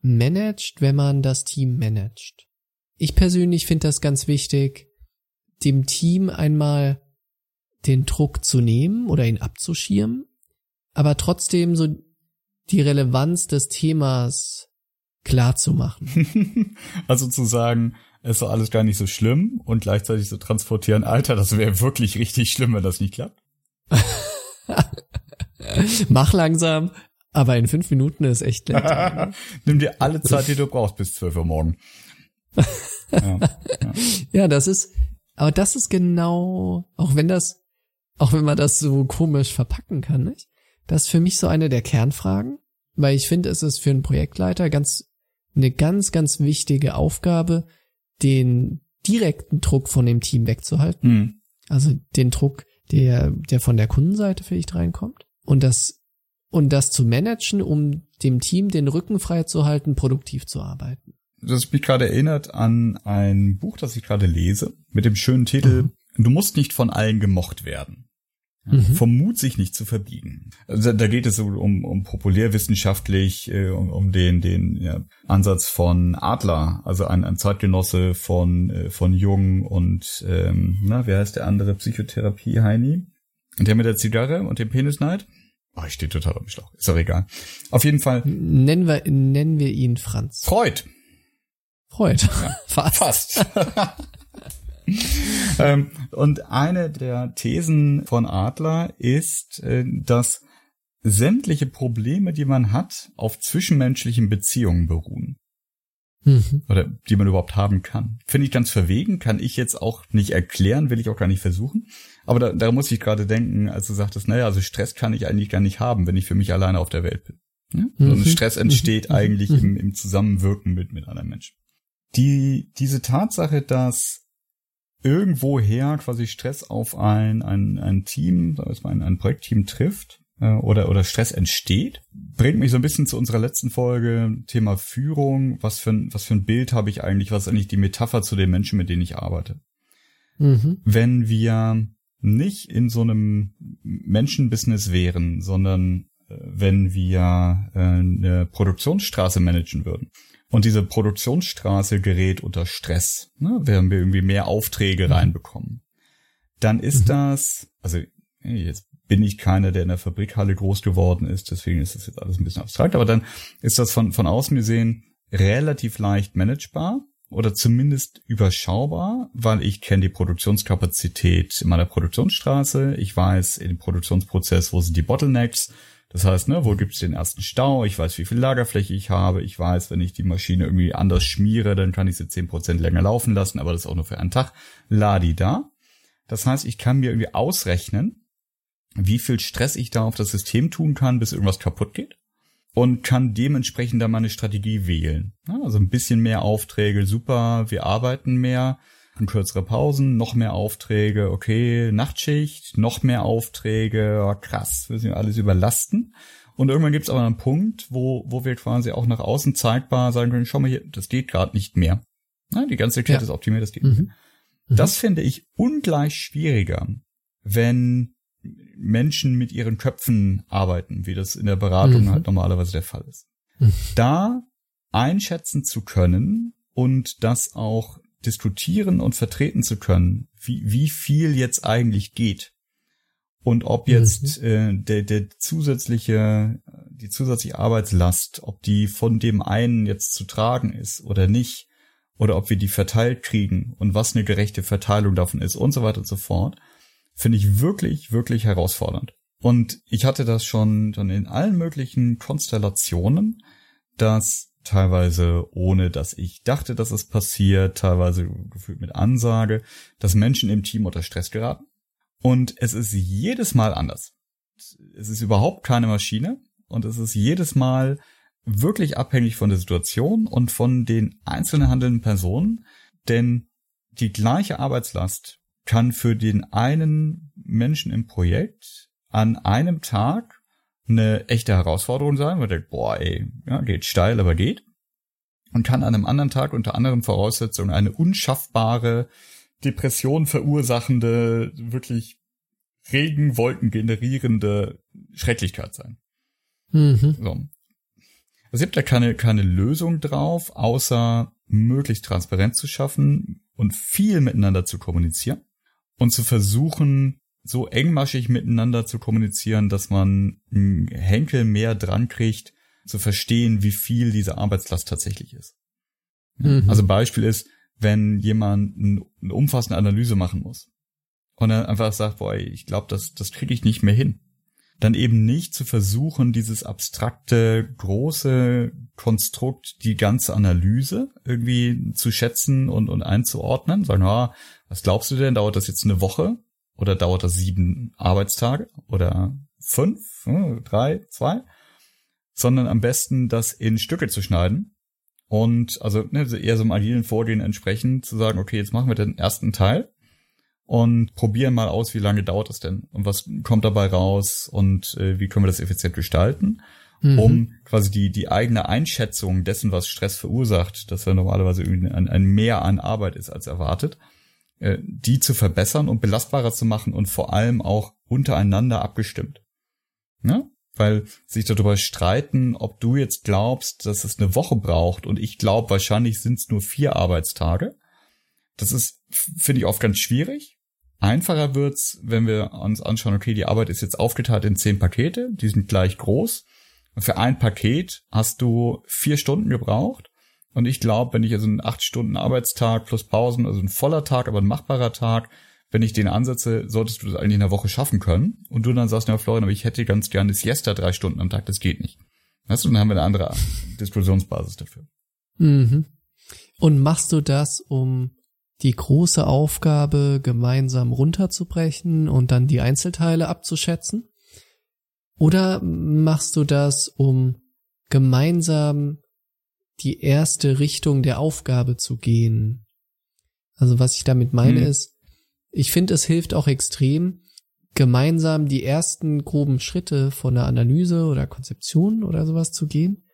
managt, wenn man das Team managt. Ich persönlich finde das ganz wichtig, dem Team einmal den Druck zu nehmen oder ihn abzuschirmen, aber trotzdem so die Relevanz des Themas klar zu machen. also zu sagen, es ist doch alles gar nicht so schlimm und gleichzeitig zu so transportieren, Alter, das wäre wirklich richtig schlimm, wenn das nicht klappt. Mach langsam, aber in fünf Minuten ist echt nett. Nimm dir alle Zeit, die du brauchst, bis zwölf Uhr morgen. ja, ja. ja, das ist, aber das ist genau, auch wenn das, auch wenn man das so komisch verpacken kann, nicht? Das ist für mich so eine der Kernfragen, weil ich finde, es ist für einen Projektleiter ganz, eine ganz, ganz wichtige Aufgabe, den direkten Druck von dem Team wegzuhalten. Mhm. Also den Druck, der, der von der Kundenseite vielleicht reinkommt. Und das, und das zu managen, um dem Team den Rücken frei zu halten, produktiv zu arbeiten. Das mich gerade erinnert an ein Buch, das ich gerade lese, mit dem schönen Titel mhm. Du musst nicht von allen gemocht werden mhm. vom Mut sich nicht zu verbiegen. Also da geht es um, um populärwissenschaftlich, äh, um, um den, den ja, Ansatz von Adler, also ein, ein Zeitgenosse von, äh, von Jung und, ähm, na, wer heißt der andere Psychotherapie, Heini? Und der mit der Zigarre und dem Penisneid? Oh, ich stehe total am Schlauch. Ist doch egal. Auf jeden Fall. Nennen wir, nennen wir ihn Franz. Freud. Freud. Ja, fast. Fast. ähm, und eine der Thesen von Adler ist, äh, dass sämtliche Probleme, die man hat, auf zwischenmenschlichen Beziehungen beruhen. Mhm. Oder die man überhaupt haben kann. Finde ich ganz verwegen, kann ich jetzt auch nicht erklären, will ich auch gar nicht versuchen. Aber da, da muss ich gerade denken, als du sagtest, naja, also Stress kann ich eigentlich gar nicht haben, wenn ich für mich alleine auf der Welt bin. Ja? Mhm. Und Stress entsteht mhm. eigentlich im, im Zusammenwirken mit, mit anderen Menschen. Die, diese Tatsache, dass irgendwoher quasi Stress auf ein, ein, ein Team, sagen wir mal, ein, Projektteam trifft äh, oder, oder Stress entsteht, bringt mich so ein bisschen zu unserer letzten Folge, Thema Führung. Was für ein, was für ein Bild habe ich eigentlich? Was ist eigentlich die Metapher zu den Menschen, mit denen ich arbeite? Mhm. Wenn wir nicht in so einem Menschenbusiness wären, sondern äh, wenn wir äh, eine Produktionsstraße managen würden, und diese Produktionsstraße gerät unter Stress, ne, werden wir irgendwie mehr Aufträge mhm. reinbekommen. Dann ist mhm. das, also jetzt bin ich keiner, der in der Fabrikhalle groß geworden ist, deswegen ist das jetzt alles ein bisschen abstrakt, aber dann ist das von, von außen gesehen relativ leicht managebar oder zumindest überschaubar, weil ich kenne die Produktionskapazität in meiner Produktionsstraße, ich weiß in dem Produktionsprozess, wo sind die Bottlenecks, das heißt, ne, wo gibt's den ersten Stau? Ich weiß, wie viel Lagerfläche ich habe. Ich weiß, wenn ich die Maschine irgendwie anders schmiere, dann kann ich sie zehn Prozent länger laufen lassen, aber das auch nur für einen Tag. Ladi da. Das heißt, ich kann mir irgendwie ausrechnen, wie viel Stress ich da auf das System tun kann, bis irgendwas kaputt geht. Und kann dementsprechend dann meine Strategie wählen. Also ein bisschen mehr Aufträge, super, wir arbeiten mehr kürzere Pausen, noch mehr Aufträge, okay, Nachtschicht, noch mehr Aufträge, oh, krass, wir sind alles überlasten. Und irgendwann gibt es aber einen Punkt, wo, wo wir quasi auch nach außen zeigbar sagen können, schau mal hier, das geht gerade nicht mehr. Na, die ganze Kette ja. ist optimiert, das geht mhm. nicht mehr. Mhm. Das finde ich ungleich schwieriger, wenn Menschen mit ihren Köpfen arbeiten, wie das in der Beratung mhm. halt normalerweise der Fall ist. Mhm. Da einschätzen zu können und das auch diskutieren und vertreten zu können, wie, wie viel jetzt eigentlich geht. Und ob jetzt mhm. äh, der, der zusätzliche, die zusätzliche Arbeitslast, ob die von dem einen jetzt zu tragen ist oder nicht, oder ob wir die verteilt kriegen und was eine gerechte Verteilung davon ist und so weiter und so fort, finde ich wirklich, wirklich herausfordernd. Und ich hatte das schon dann in allen möglichen Konstellationen, dass teilweise ohne, dass ich dachte, dass es passiert, teilweise gefühlt mit Ansage, dass Menschen im Team unter Stress geraten. Und es ist jedes Mal anders. Es ist überhaupt keine Maschine und es ist jedes Mal wirklich abhängig von der Situation und von den einzelnen handelnden Personen, denn die gleiche Arbeitslast kann für den einen Menschen im Projekt an einem Tag eine echte Herausforderung sein, weil der boah, ey, ja, geht steil, aber geht. Und kann an einem anderen Tag unter anderen Voraussetzungen eine unschaffbare, Depression verursachende, wirklich Regenwolken generierende Schrecklichkeit sein. Mhm. So. Also es gibt da keine, keine Lösung drauf, außer möglichst transparent zu schaffen und viel miteinander zu kommunizieren und zu versuchen, so engmaschig miteinander zu kommunizieren, dass man einen Henkel mehr dran kriegt, zu verstehen, wie viel diese Arbeitslast tatsächlich ist. Mhm. Also Beispiel ist, wenn jemand eine umfassende Analyse machen muss und er einfach sagt, boah, ich glaube, das, das kriege ich nicht mehr hin. Dann eben nicht zu versuchen, dieses abstrakte, große Konstrukt, die ganze Analyse irgendwie zu schätzen und, und einzuordnen. Sagen, ah, was glaubst du denn, dauert das jetzt eine Woche? Oder dauert das sieben Arbeitstage? Oder fünf? Hm, drei? Zwei? Sondern am besten das in Stücke zu schneiden und also ne, eher so einem agilen Vorgehen entsprechend zu sagen, okay, jetzt machen wir den ersten Teil und probieren mal aus, wie lange dauert das denn und was kommt dabei raus und äh, wie können wir das effizient gestalten, mhm. um quasi die, die eigene Einschätzung dessen, was Stress verursacht, dass er normalerweise irgendwie ein, ein Mehr an Arbeit ist als erwartet, äh, die zu verbessern und belastbarer zu machen und vor allem auch untereinander abgestimmt. Ja? Weil sich darüber streiten, ob du jetzt glaubst, dass es eine Woche braucht und ich glaube, wahrscheinlich sind es nur vier Arbeitstage. Das ist, finde ich, oft ganz schwierig. Einfacher wird's, wenn wir uns anschauen, okay, die Arbeit ist jetzt aufgeteilt in zehn Pakete, die sind gleich groß. Und für ein Paket hast du vier Stunden gebraucht. Und ich glaube, wenn ich also einen acht Stunden Arbeitstag plus Pausen, also ein voller Tag, aber ein machbarer Tag, wenn ich den ansetze, solltest du das eigentlich in einer Woche schaffen können. Und du dann sagst, ja, Florian, aber ich hätte ganz gerne Siesta drei Stunden am Tag, das geht nicht. Weißt du, dann haben wir eine andere Diskussionsbasis dafür. Mhm. Und machst du das, um die große Aufgabe gemeinsam runterzubrechen und dann die Einzelteile abzuschätzen? Oder machst du das, um gemeinsam die erste Richtung der Aufgabe zu gehen? Also was ich damit meine hm. ist, ich finde, es hilft auch extrem, gemeinsam die ersten groben Schritte von der Analyse oder Konzeption oder sowas zu gehen,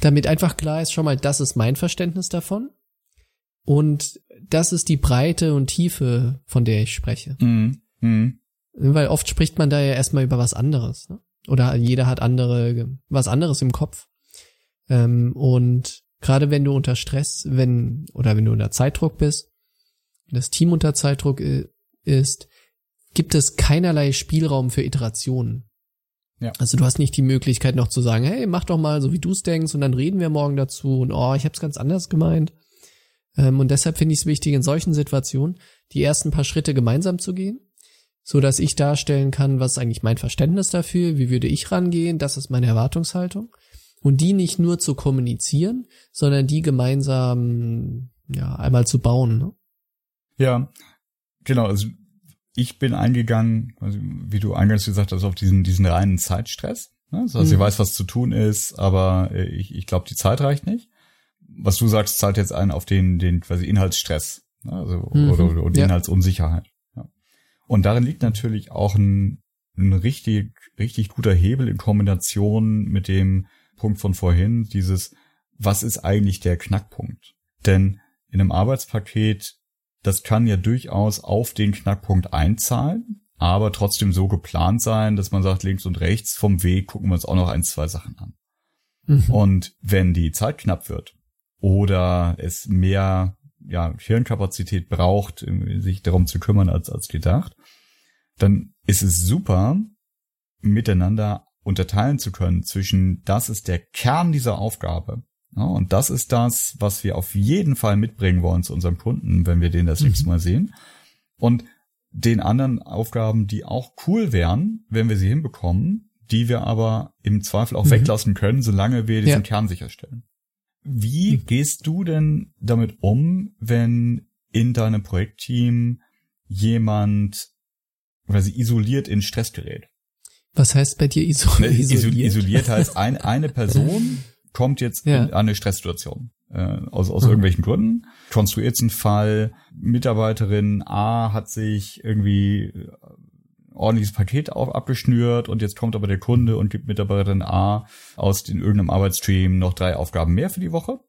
damit einfach klar ist, schon mal, das ist mein Verständnis davon und das ist die Breite und Tiefe, von der ich spreche. Mhm. Mhm. Weil oft spricht man da ja erstmal über was anderes. Ne? Oder jeder hat andere, was anderes im Kopf. Ähm, und gerade wenn du unter Stress, wenn, oder wenn du unter Zeitdruck bist, das Team unter Zeitdruck ist, gibt es keinerlei Spielraum für Iterationen. Ja. Also du hast nicht die Möglichkeit noch zu sagen, hey, mach doch mal so, wie du es denkst, und dann reden wir morgen dazu und oh, ich habe es ganz anders gemeint. Ähm, und deshalb finde ich es wichtig, in solchen Situationen die ersten paar Schritte gemeinsam zu gehen, so dass ich darstellen kann, was ist eigentlich mein Verständnis dafür, wie würde ich rangehen, das ist meine Erwartungshaltung. Und die nicht nur zu kommunizieren, sondern die gemeinsam ja einmal zu bauen. Ne? Ja, genau. Also ich bin eingegangen, also wie du eingangs gesagt hast, auf diesen, diesen reinen Zeitstress. Ne? Heißt, mhm. ich weiß, was zu tun ist, aber äh, ich, ich glaube, die Zeit reicht nicht. Was du sagst, zahlt jetzt ein auf den, den quasi Inhaltsstress, ne? also mhm. oder, oder, oder ja. Inhaltsunsicherheit. Ja. Und darin liegt natürlich auch ein, ein richtig, richtig guter Hebel in Kombination mit dem Punkt von vorhin, dieses, was ist eigentlich der Knackpunkt? Denn in einem Arbeitspaket das kann ja durchaus auf den Knackpunkt einzahlen, aber trotzdem so geplant sein, dass man sagt, links und rechts vom Weg gucken wir uns auch noch ein, zwei Sachen an. Mhm. Und wenn die Zeit knapp wird oder es mehr ja, Hirnkapazität braucht, sich darum zu kümmern als, als gedacht, dann ist es super, miteinander unterteilen zu können zwischen, das ist der Kern dieser Aufgabe ja, und das ist das, was wir auf jeden Fall mitbringen wollen zu unserem Kunden, wenn wir den das nächste mhm. Mal sehen. Und den anderen Aufgaben, die auch cool wären, wenn wir sie hinbekommen, die wir aber im Zweifel auch mhm. weglassen können, solange wir diesen ja. Kern sicherstellen. Wie mhm. gehst du denn damit um, wenn in deinem Projektteam jemand quasi isoliert in Stress gerät? Was heißt bei dir ne, isoliert? Isoliert heißt ein, eine Person kommt jetzt ja. in eine Stresssituation. Äh, aus aus mhm. irgendwelchen Gründen. Konstruiert einen Fall, Mitarbeiterin A hat sich irgendwie äh, ordentliches Paket auf, abgeschnürt und jetzt kommt aber der Kunde und gibt Mitarbeiterin A aus den, irgendeinem Arbeitsstream noch drei Aufgaben mehr für die Woche.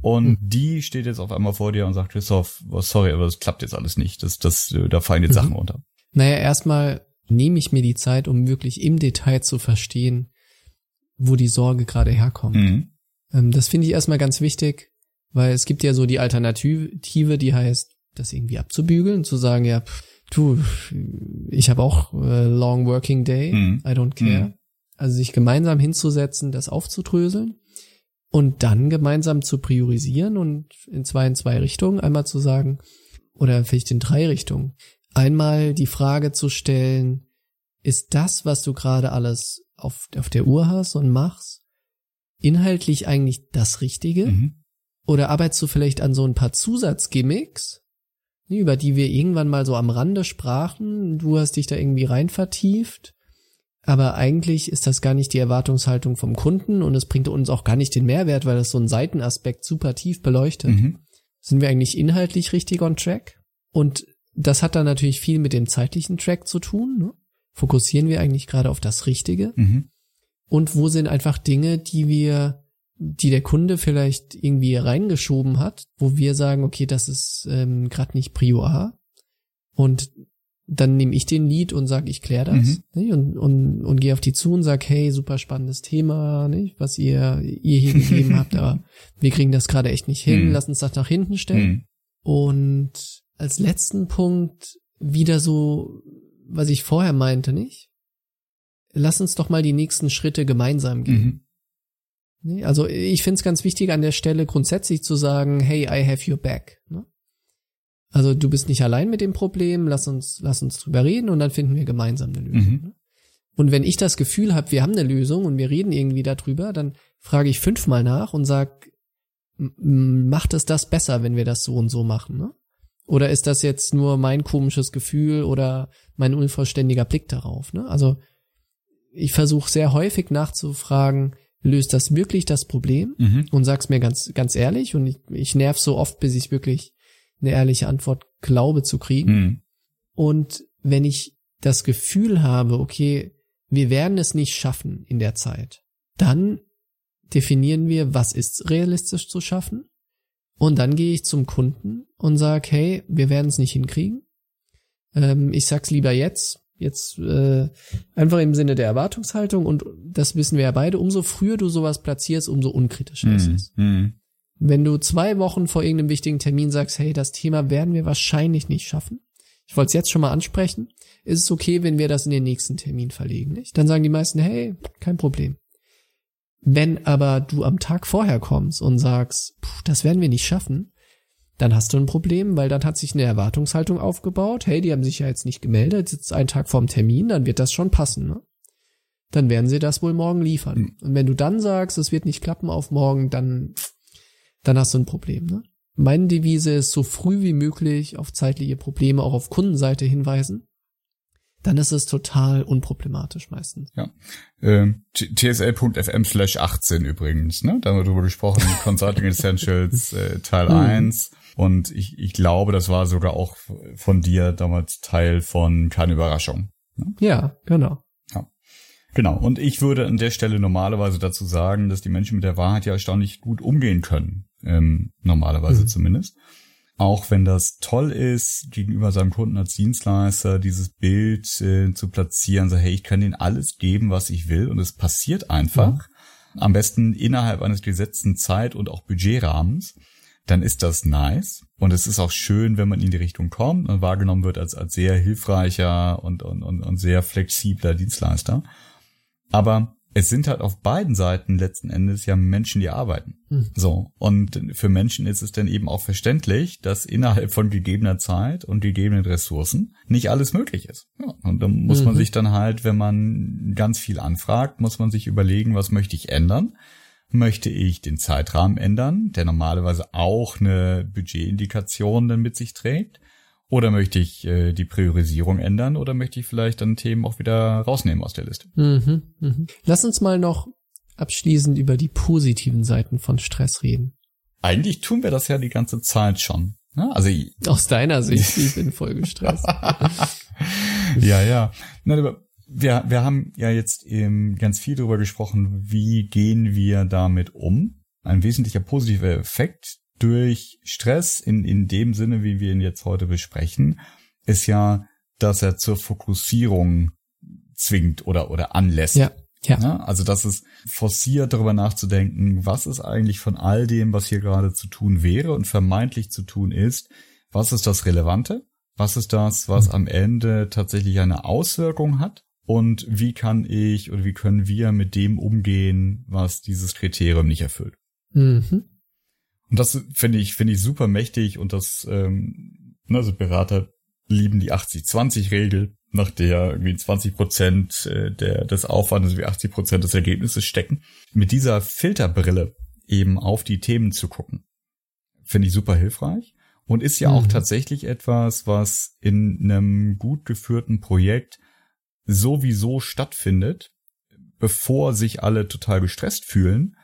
Und mhm. die steht jetzt auf einmal vor dir und sagt, Christoph, sorry, aber das klappt jetzt alles nicht. Das, das, da fallen jetzt mhm. Sachen runter. Naja, erstmal nehme ich mir die Zeit, um wirklich im Detail zu verstehen, wo die Sorge gerade herkommt. Mhm. Ähm, das finde ich erstmal ganz wichtig, weil es gibt ja so die Alternative, die heißt, das irgendwie abzubügeln, zu sagen, ja, Du, ich habe auch äh, Long Working Day, Mhm. I don't care. Mhm. Also sich gemeinsam hinzusetzen, das aufzudröseln und dann gemeinsam zu priorisieren und in zwei in zwei Richtungen einmal zu sagen, oder vielleicht in drei Richtungen. Einmal die Frage zu stellen, ist das, was du gerade alles auf, auf der Uhr hast und machst, inhaltlich eigentlich das Richtige? Mhm. Oder arbeitest du vielleicht an so ein paar Zusatzgimmicks, ne, über die wir irgendwann mal so am Rande sprachen? Du hast dich da irgendwie rein vertieft. Aber eigentlich ist das gar nicht die Erwartungshaltung vom Kunden und es bringt uns auch gar nicht den Mehrwert, weil das so einen Seitenaspekt super tief beleuchtet. Mhm. Sind wir eigentlich inhaltlich richtig on track? Und das hat dann natürlich viel mit dem zeitlichen Track zu tun. Ne? Fokussieren wir eigentlich gerade auf das Richtige? Mhm. Und wo sind einfach Dinge, die wir, die der Kunde vielleicht irgendwie reingeschoben hat, wo wir sagen, okay, das ist ähm, gerade nicht Prio A. Und dann nehme ich den Lead und sage, ich kläre das Mhm. nicht? und, und, und gehe auf die zu und sag, hey, super spannendes Thema, nicht? was ihr, ihr hier gegeben habt, aber wir kriegen das gerade echt nicht hin, Mhm. lass uns das nach hinten stellen. Mhm. Und als letzten Punkt wieder so, was ich vorher meinte, nicht? Lass uns doch mal die nächsten Schritte gemeinsam gehen. Mhm. Nee, Also ich finde es ganz wichtig an der Stelle grundsätzlich zu sagen, hey, I have your back. Ne? Also du bist nicht allein mit dem Problem, lass uns, lass uns drüber reden und dann finden wir gemeinsam eine Lösung. Mhm. Ne? Und wenn ich das Gefühl habe, wir haben eine Lösung und wir reden irgendwie darüber, dann frage ich fünfmal nach und sag, macht es das besser, wenn wir das so und so machen? Ne? Oder ist das jetzt nur mein komisches Gefühl oder mein unvollständiger Blick darauf? Ne? Also ich versuche sehr häufig nachzufragen, löst das wirklich das Problem? Mhm. Und sag's mir ganz, ganz ehrlich und ich, ich nerv so oft, bis ich wirklich eine ehrliche Antwort glaube zu kriegen. Mhm. Und wenn ich das Gefühl habe, okay, wir werden es nicht schaffen in der Zeit, dann definieren wir, was ist realistisch zu schaffen. Und dann gehe ich zum Kunden und sage, hey, wir werden es nicht hinkriegen. Ähm, ich sag's lieber jetzt. Jetzt äh, einfach im Sinne der Erwartungshaltung und das wissen wir ja beide, umso früher du sowas platzierst, umso unkritischer ist es. Mhm. Wenn du zwei Wochen vor irgendeinem wichtigen Termin sagst, hey, das Thema werden wir wahrscheinlich nicht schaffen. Ich wollte es jetzt schon mal ansprechen. Ist es okay, wenn wir das in den nächsten Termin verlegen, nicht? Dann sagen die meisten, hey, kein Problem. Wenn aber du am Tag vorher kommst und sagst, puh, das werden wir nicht schaffen, dann hast du ein Problem, weil dann hat sich eine Erwartungshaltung aufgebaut. Hey, die haben sich ja jetzt nicht gemeldet, jetzt einen Tag vorm Termin, dann wird das schon passen, ne? Dann werden sie das wohl morgen liefern. Mhm. Und wenn du dann sagst, es wird nicht klappen auf morgen, dann, dann hast du ein Problem, ne? Meine Devise ist, so früh wie möglich auf zeitliche Probleme auch auf Kundenseite hinweisen. Dann ist es total unproblematisch meistens. Ähm, t- tsl.fm slash 18 übrigens, ne? Da haben wir drüber gesprochen, Consulting Essentials äh, Teil Mhm. 1. Und ich, ich glaube, das war sogar auch von dir damals Teil von Keine Überraschung. Ja, genau. Genau. Und ich würde an der Stelle normalerweise dazu sagen, dass die Menschen mit der Wahrheit ja erstaunlich gut umgehen können. Ähm, normalerweise Mhm. zumindest. Auch wenn das toll ist, gegenüber seinem Kunden als Dienstleister dieses Bild äh, zu platzieren, so hey, ich kann ihnen alles geben, was ich will und es passiert einfach. Am besten innerhalb eines gesetzten Zeit- und auch Budgetrahmens. Dann ist das nice. Und es ist auch schön, wenn man in die Richtung kommt und wahrgenommen wird als, als sehr hilfreicher und, und, und, und sehr flexibler Dienstleister. Aber es sind halt auf beiden Seiten letzten Endes ja Menschen, die arbeiten. Hm. So. Und für Menschen ist es dann eben auch verständlich, dass innerhalb von gegebener Zeit und gegebenen Ressourcen nicht alles möglich ist. Ja, und dann muss man Mhm. sich dann halt, wenn man ganz viel anfragt, muss man sich überlegen, was möchte ich ändern? Möchte ich den Zeitrahmen ändern, der normalerweise auch eine Budgetindikation dann mit sich trägt? Oder möchte ich äh, die Priorisierung ändern oder möchte ich vielleicht dann Themen auch wieder rausnehmen aus der Liste? Mhm, mhm. Lass uns mal noch abschließend über die positiven Seiten von Stress reden. Eigentlich tun wir das ja die ganze Zeit schon. Ne? Also Aus deiner Sicht, ich bin voll gestresst. ja, ja. Nein, aber wir, wir haben ja jetzt eben ganz viel darüber gesprochen, wie gehen wir damit um. Ein wesentlicher positiver Effekt durch Stress in, in dem Sinne, wie wir ihn jetzt heute besprechen, ist ja, dass er zur Fokussierung zwingt oder, oder anlässt. Ja, ja. Ja, also das ist forciert darüber nachzudenken, was ist eigentlich von all dem, was hier gerade zu tun wäre und vermeintlich zu tun ist, was ist das Relevante Was ist das, was am Ende tatsächlich eine Auswirkung hat? Und wie kann ich oder wie können wir mit dem umgehen, was dieses Kriterium nicht erfüllt? Mhm. Und das finde ich, finde ich super mächtig und das, ähm, also Berater lieben die 80-20-Regel, nach der irgendwie 20 Prozent äh, der, des Aufwandes wie 80 Prozent des Ergebnisses stecken. Mit dieser Filterbrille eben auf die Themen zu gucken, finde ich super hilfreich und ist ja mhm. auch tatsächlich etwas, was in einem gut geführten Projekt sowieso stattfindet, bevor sich alle total gestresst fühlen,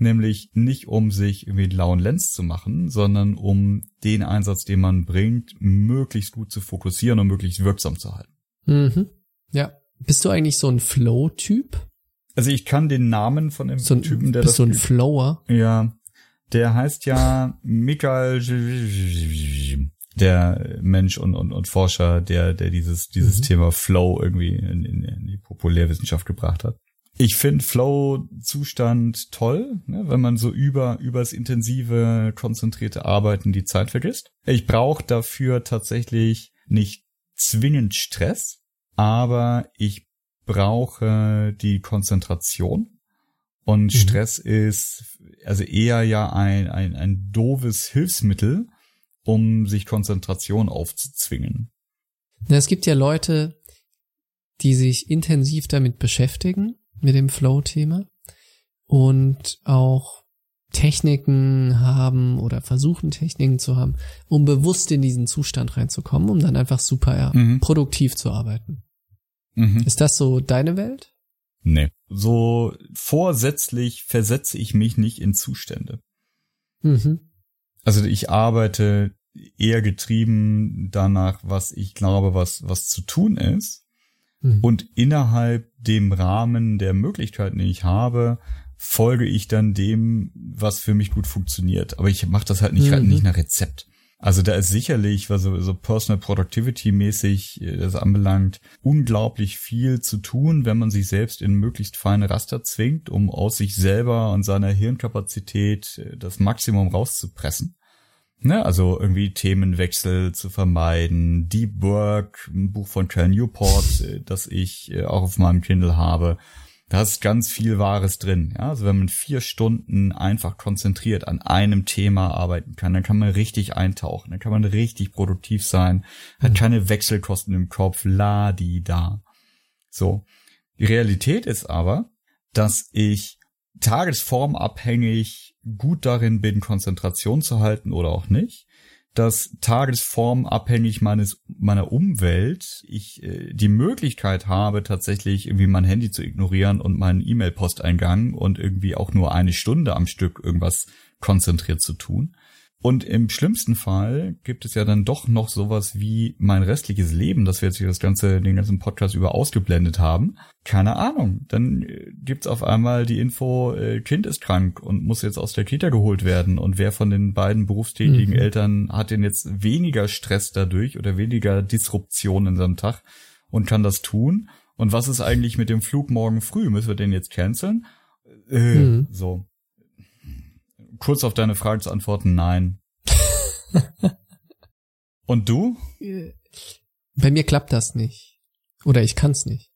nämlich nicht um sich irgendwie einen lauen Lenz zu machen, sondern um den Einsatz, den man bringt, möglichst gut zu fokussieren und möglichst wirksam zu halten. Mhm. Ja. Bist du eigentlich so ein Flow-Typ? Also ich kann den Namen von dem so ein, Typen, der bist das so ein Flower? Ja, der heißt ja Michael, der Mensch und, und, und Forscher, der, der dieses, dieses mhm. Thema Flow irgendwie in, in, in die Populärwissenschaft gebracht hat. Ich finde Flow-Zustand toll, ne, wenn man so über übers intensive, konzentrierte Arbeiten die Zeit vergisst. Ich brauche dafür tatsächlich nicht zwingend Stress, aber ich brauche die Konzentration und mhm. Stress ist also eher ja ein, ein, ein doofes Hilfsmittel, um sich Konzentration aufzuzwingen. Es gibt ja Leute, die sich intensiv damit beschäftigen, mit dem Flow-Thema und auch Techniken haben oder versuchen Techniken zu haben, um bewusst in diesen Zustand reinzukommen, um dann einfach super ja, mhm. produktiv zu arbeiten. Mhm. Ist das so deine Welt? Nee. So vorsätzlich versetze ich mich nicht in Zustände. Mhm. Also ich arbeite eher getrieben danach, was ich glaube, was, was zu tun ist. Mhm. Und innerhalb dem Rahmen der Möglichkeiten, die ich habe, folge ich dann dem, was für mich gut funktioniert. Aber ich mache das halt nicht, mhm. nicht nach Rezept. Also da ist sicherlich, was so, so Personal Productivity mäßig äh, das anbelangt, unglaublich viel zu tun, wenn man sich selbst in möglichst feine Raster zwingt, um aus sich selber und seiner Hirnkapazität äh, das Maximum rauszupressen. Ne, also irgendwie Themenwechsel zu vermeiden, Deep Work, ein Buch von Cal Newport, äh, das ich auch auf meinem Kindle habe, da ist ganz viel Wahres drin. Ja? Also wenn man vier Stunden einfach konzentriert an einem Thema arbeiten kann, dann kann man richtig eintauchen, dann kann man richtig produktiv sein, hat mhm. keine Wechselkosten im Kopf, la di da. So. Die Realität ist aber, dass ich tagesformabhängig gut darin bin, Konzentration zu halten oder auch nicht dass tagesformabhängig meines meiner Umwelt ich äh, die Möglichkeit habe, tatsächlich irgendwie mein Handy zu ignorieren und meinen E-Mail-Posteingang und irgendwie auch nur eine Stunde am Stück irgendwas konzentriert zu tun. Und im schlimmsten Fall gibt es ja dann doch noch sowas wie mein restliches Leben, das wir jetzt hier das ganze, den ganzen Podcast über ausgeblendet haben. Keine Ahnung. Dann äh, gibt's auf einmal die Info, äh, Kind ist krank und muss jetzt aus der Kita geholt werden. Und wer von den beiden berufstätigen mhm. Eltern hat denn jetzt weniger Stress dadurch oder weniger Disruption in seinem Tag und kann das tun? Und was ist eigentlich mit dem Flug morgen früh? Müssen wir den jetzt canceln? Äh, mhm. So kurz auf deine Frage zu antworten, nein. Und du? Bei mir klappt das nicht. Oder ich kann's nicht.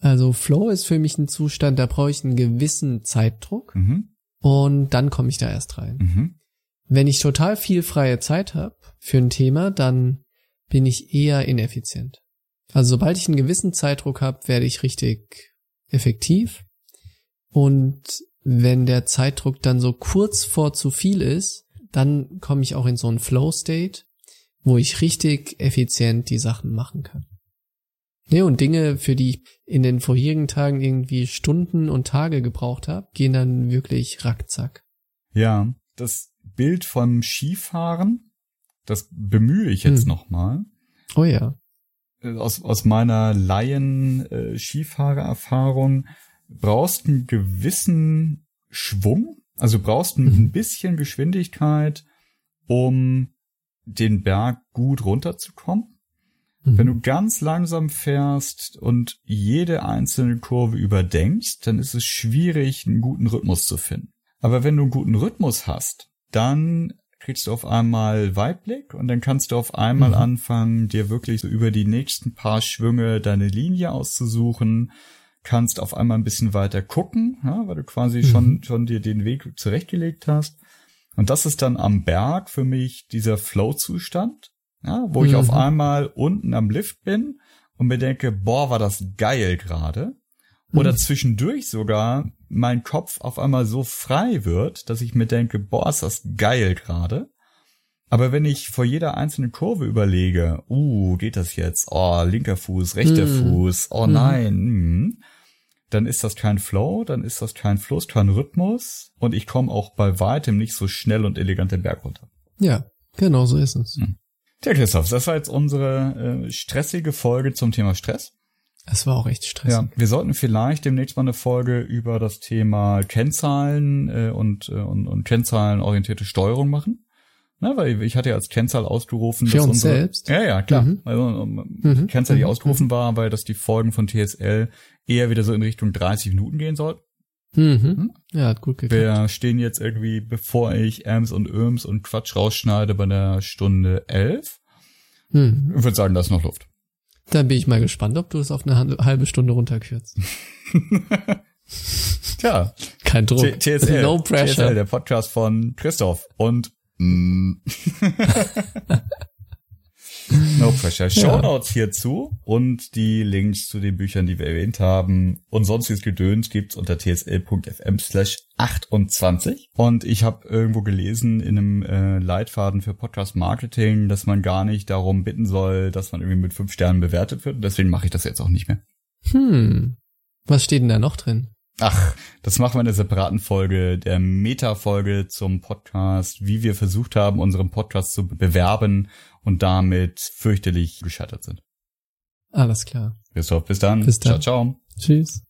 Also Flow ist für mich ein Zustand, da brauche ich einen gewissen Zeitdruck mhm. und dann komme ich da erst rein. Mhm. Wenn ich total viel freie Zeit habe für ein Thema, dann bin ich eher ineffizient. Also sobald ich einen gewissen Zeitdruck habe, werde ich richtig effektiv und wenn der Zeitdruck dann so kurz vor zu viel ist, dann komme ich auch in so einen Flow-State, wo ich richtig effizient die Sachen machen kann. Nee, und Dinge, für die ich in den vorherigen Tagen irgendwie Stunden und Tage gebraucht habe, gehen dann wirklich rackzack. Ja, das Bild vom Skifahren, das bemühe ich jetzt hm. nochmal. Oh ja. Äh, aus, aus meiner Laien-Skifahrererfahrung äh, brauchst einen gewissen Schwung, also brauchst ein mhm. bisschen Geschwindigkeit, um den Berg gut runterzukommen. Mhm. Wenn du ganz langsam fährst und jede einzelne Kurve überdenkst, dann ist es schwierig, einen guten Rhythmus zu finden. Aber wenn du einen guten Rhythmus hast, dann kriegst du auf einmal Weitblick und dann kannst du auf einmal mhm. anfangen, dir wirklich so über die nächsten paar Schwünge deine Linie auszusuchen, kannst auf einmal ein bisschen weiter gucken, ja, weil du quasi mhm. schon, schon dir den Weg zurechtgelegt hast. Und das ist dann am Berg für mich dieser Flow-Zustand, ja, wo mhm. ich auf mhm. einmal unten am Lift bin und mir denke, boah, war das geil gerade. Oder mhm. zwischendurch sogar mein Kopf auf einmal so frei wird, dass ich mir denke, boah, ist das geil gerade. Aber wenn ich vor jeder einzelnen Kurve überlege, uh, geht das jetzt? Oh, linker Fuß, rechter mhm. Fuß, oh nein, mhm. Dann ist das kein Flow, dann ist das kein Fluss, kein Rhythmus und ich komme auch bei weitem nicht so schnell und elegant den Berg runter. Ja, genau so ist es. Mhm. Tja, Christoph, das war jetzt unsere äh, stressige Folge zum Thema Stress. Es war auch echt stressig. Ja, wir sollten vielleicht demnächst mal eine Folge über das Thema Kennzahlen äh, und, äh, und, und kennzahlenorientierte Steuerung machen. Na, weil ich hatte ja als Kennzahl ausgerufen, Für dass uns unsere, selbst? Ja, ja, klar. Mhm. Also, um, mhm. Kennzahl, die mhm. ausgerufen war, weil dass die Folgen von TSL eher wieder so in Richtung 30 Minuten gehen sollten. Mhm. Hm? Ja, hat gut geklappt. Wir stehen jetzt irgendwie, bevor ich Ams und Öms und Quatsch rausschneide, bei der Stunde 11. Mhm. Ich würde sagen, da ist noch Luft. Dann bin ich mal gespannt, ob du es auf eine halbe Stunde runterkürzt. Tja. Kein Druck. TSL, no pressure. TSL, der Podcast von Christoph und mm. No pressure. Shownotes hierzu und die Links zu den Büchern, die wir erwähnt haben und sonstiges Gedöns gibt's unter tsl.fm slash 28. Und ich habe irgendwo gelesen in einem äh, Leitfaden für Podcast Marketing, dass man gar nicht darum bitten soll, dass man irgendwie mit fünf Sternen bewertet wird. Und deswegen mache ich das jetzt auch nicht mehr. Hm. Was steht denn da noch drin? Ach, das machen wir in der separaten Folge, der Meta-Folge zum Podcast, wie wir versucht haben, unseren Podcast zu bewerben und damit fürchterlich gescheitert sind. Alles klar. Bis, bis dann. Bis dann. Ciao, ciao. Tschüss.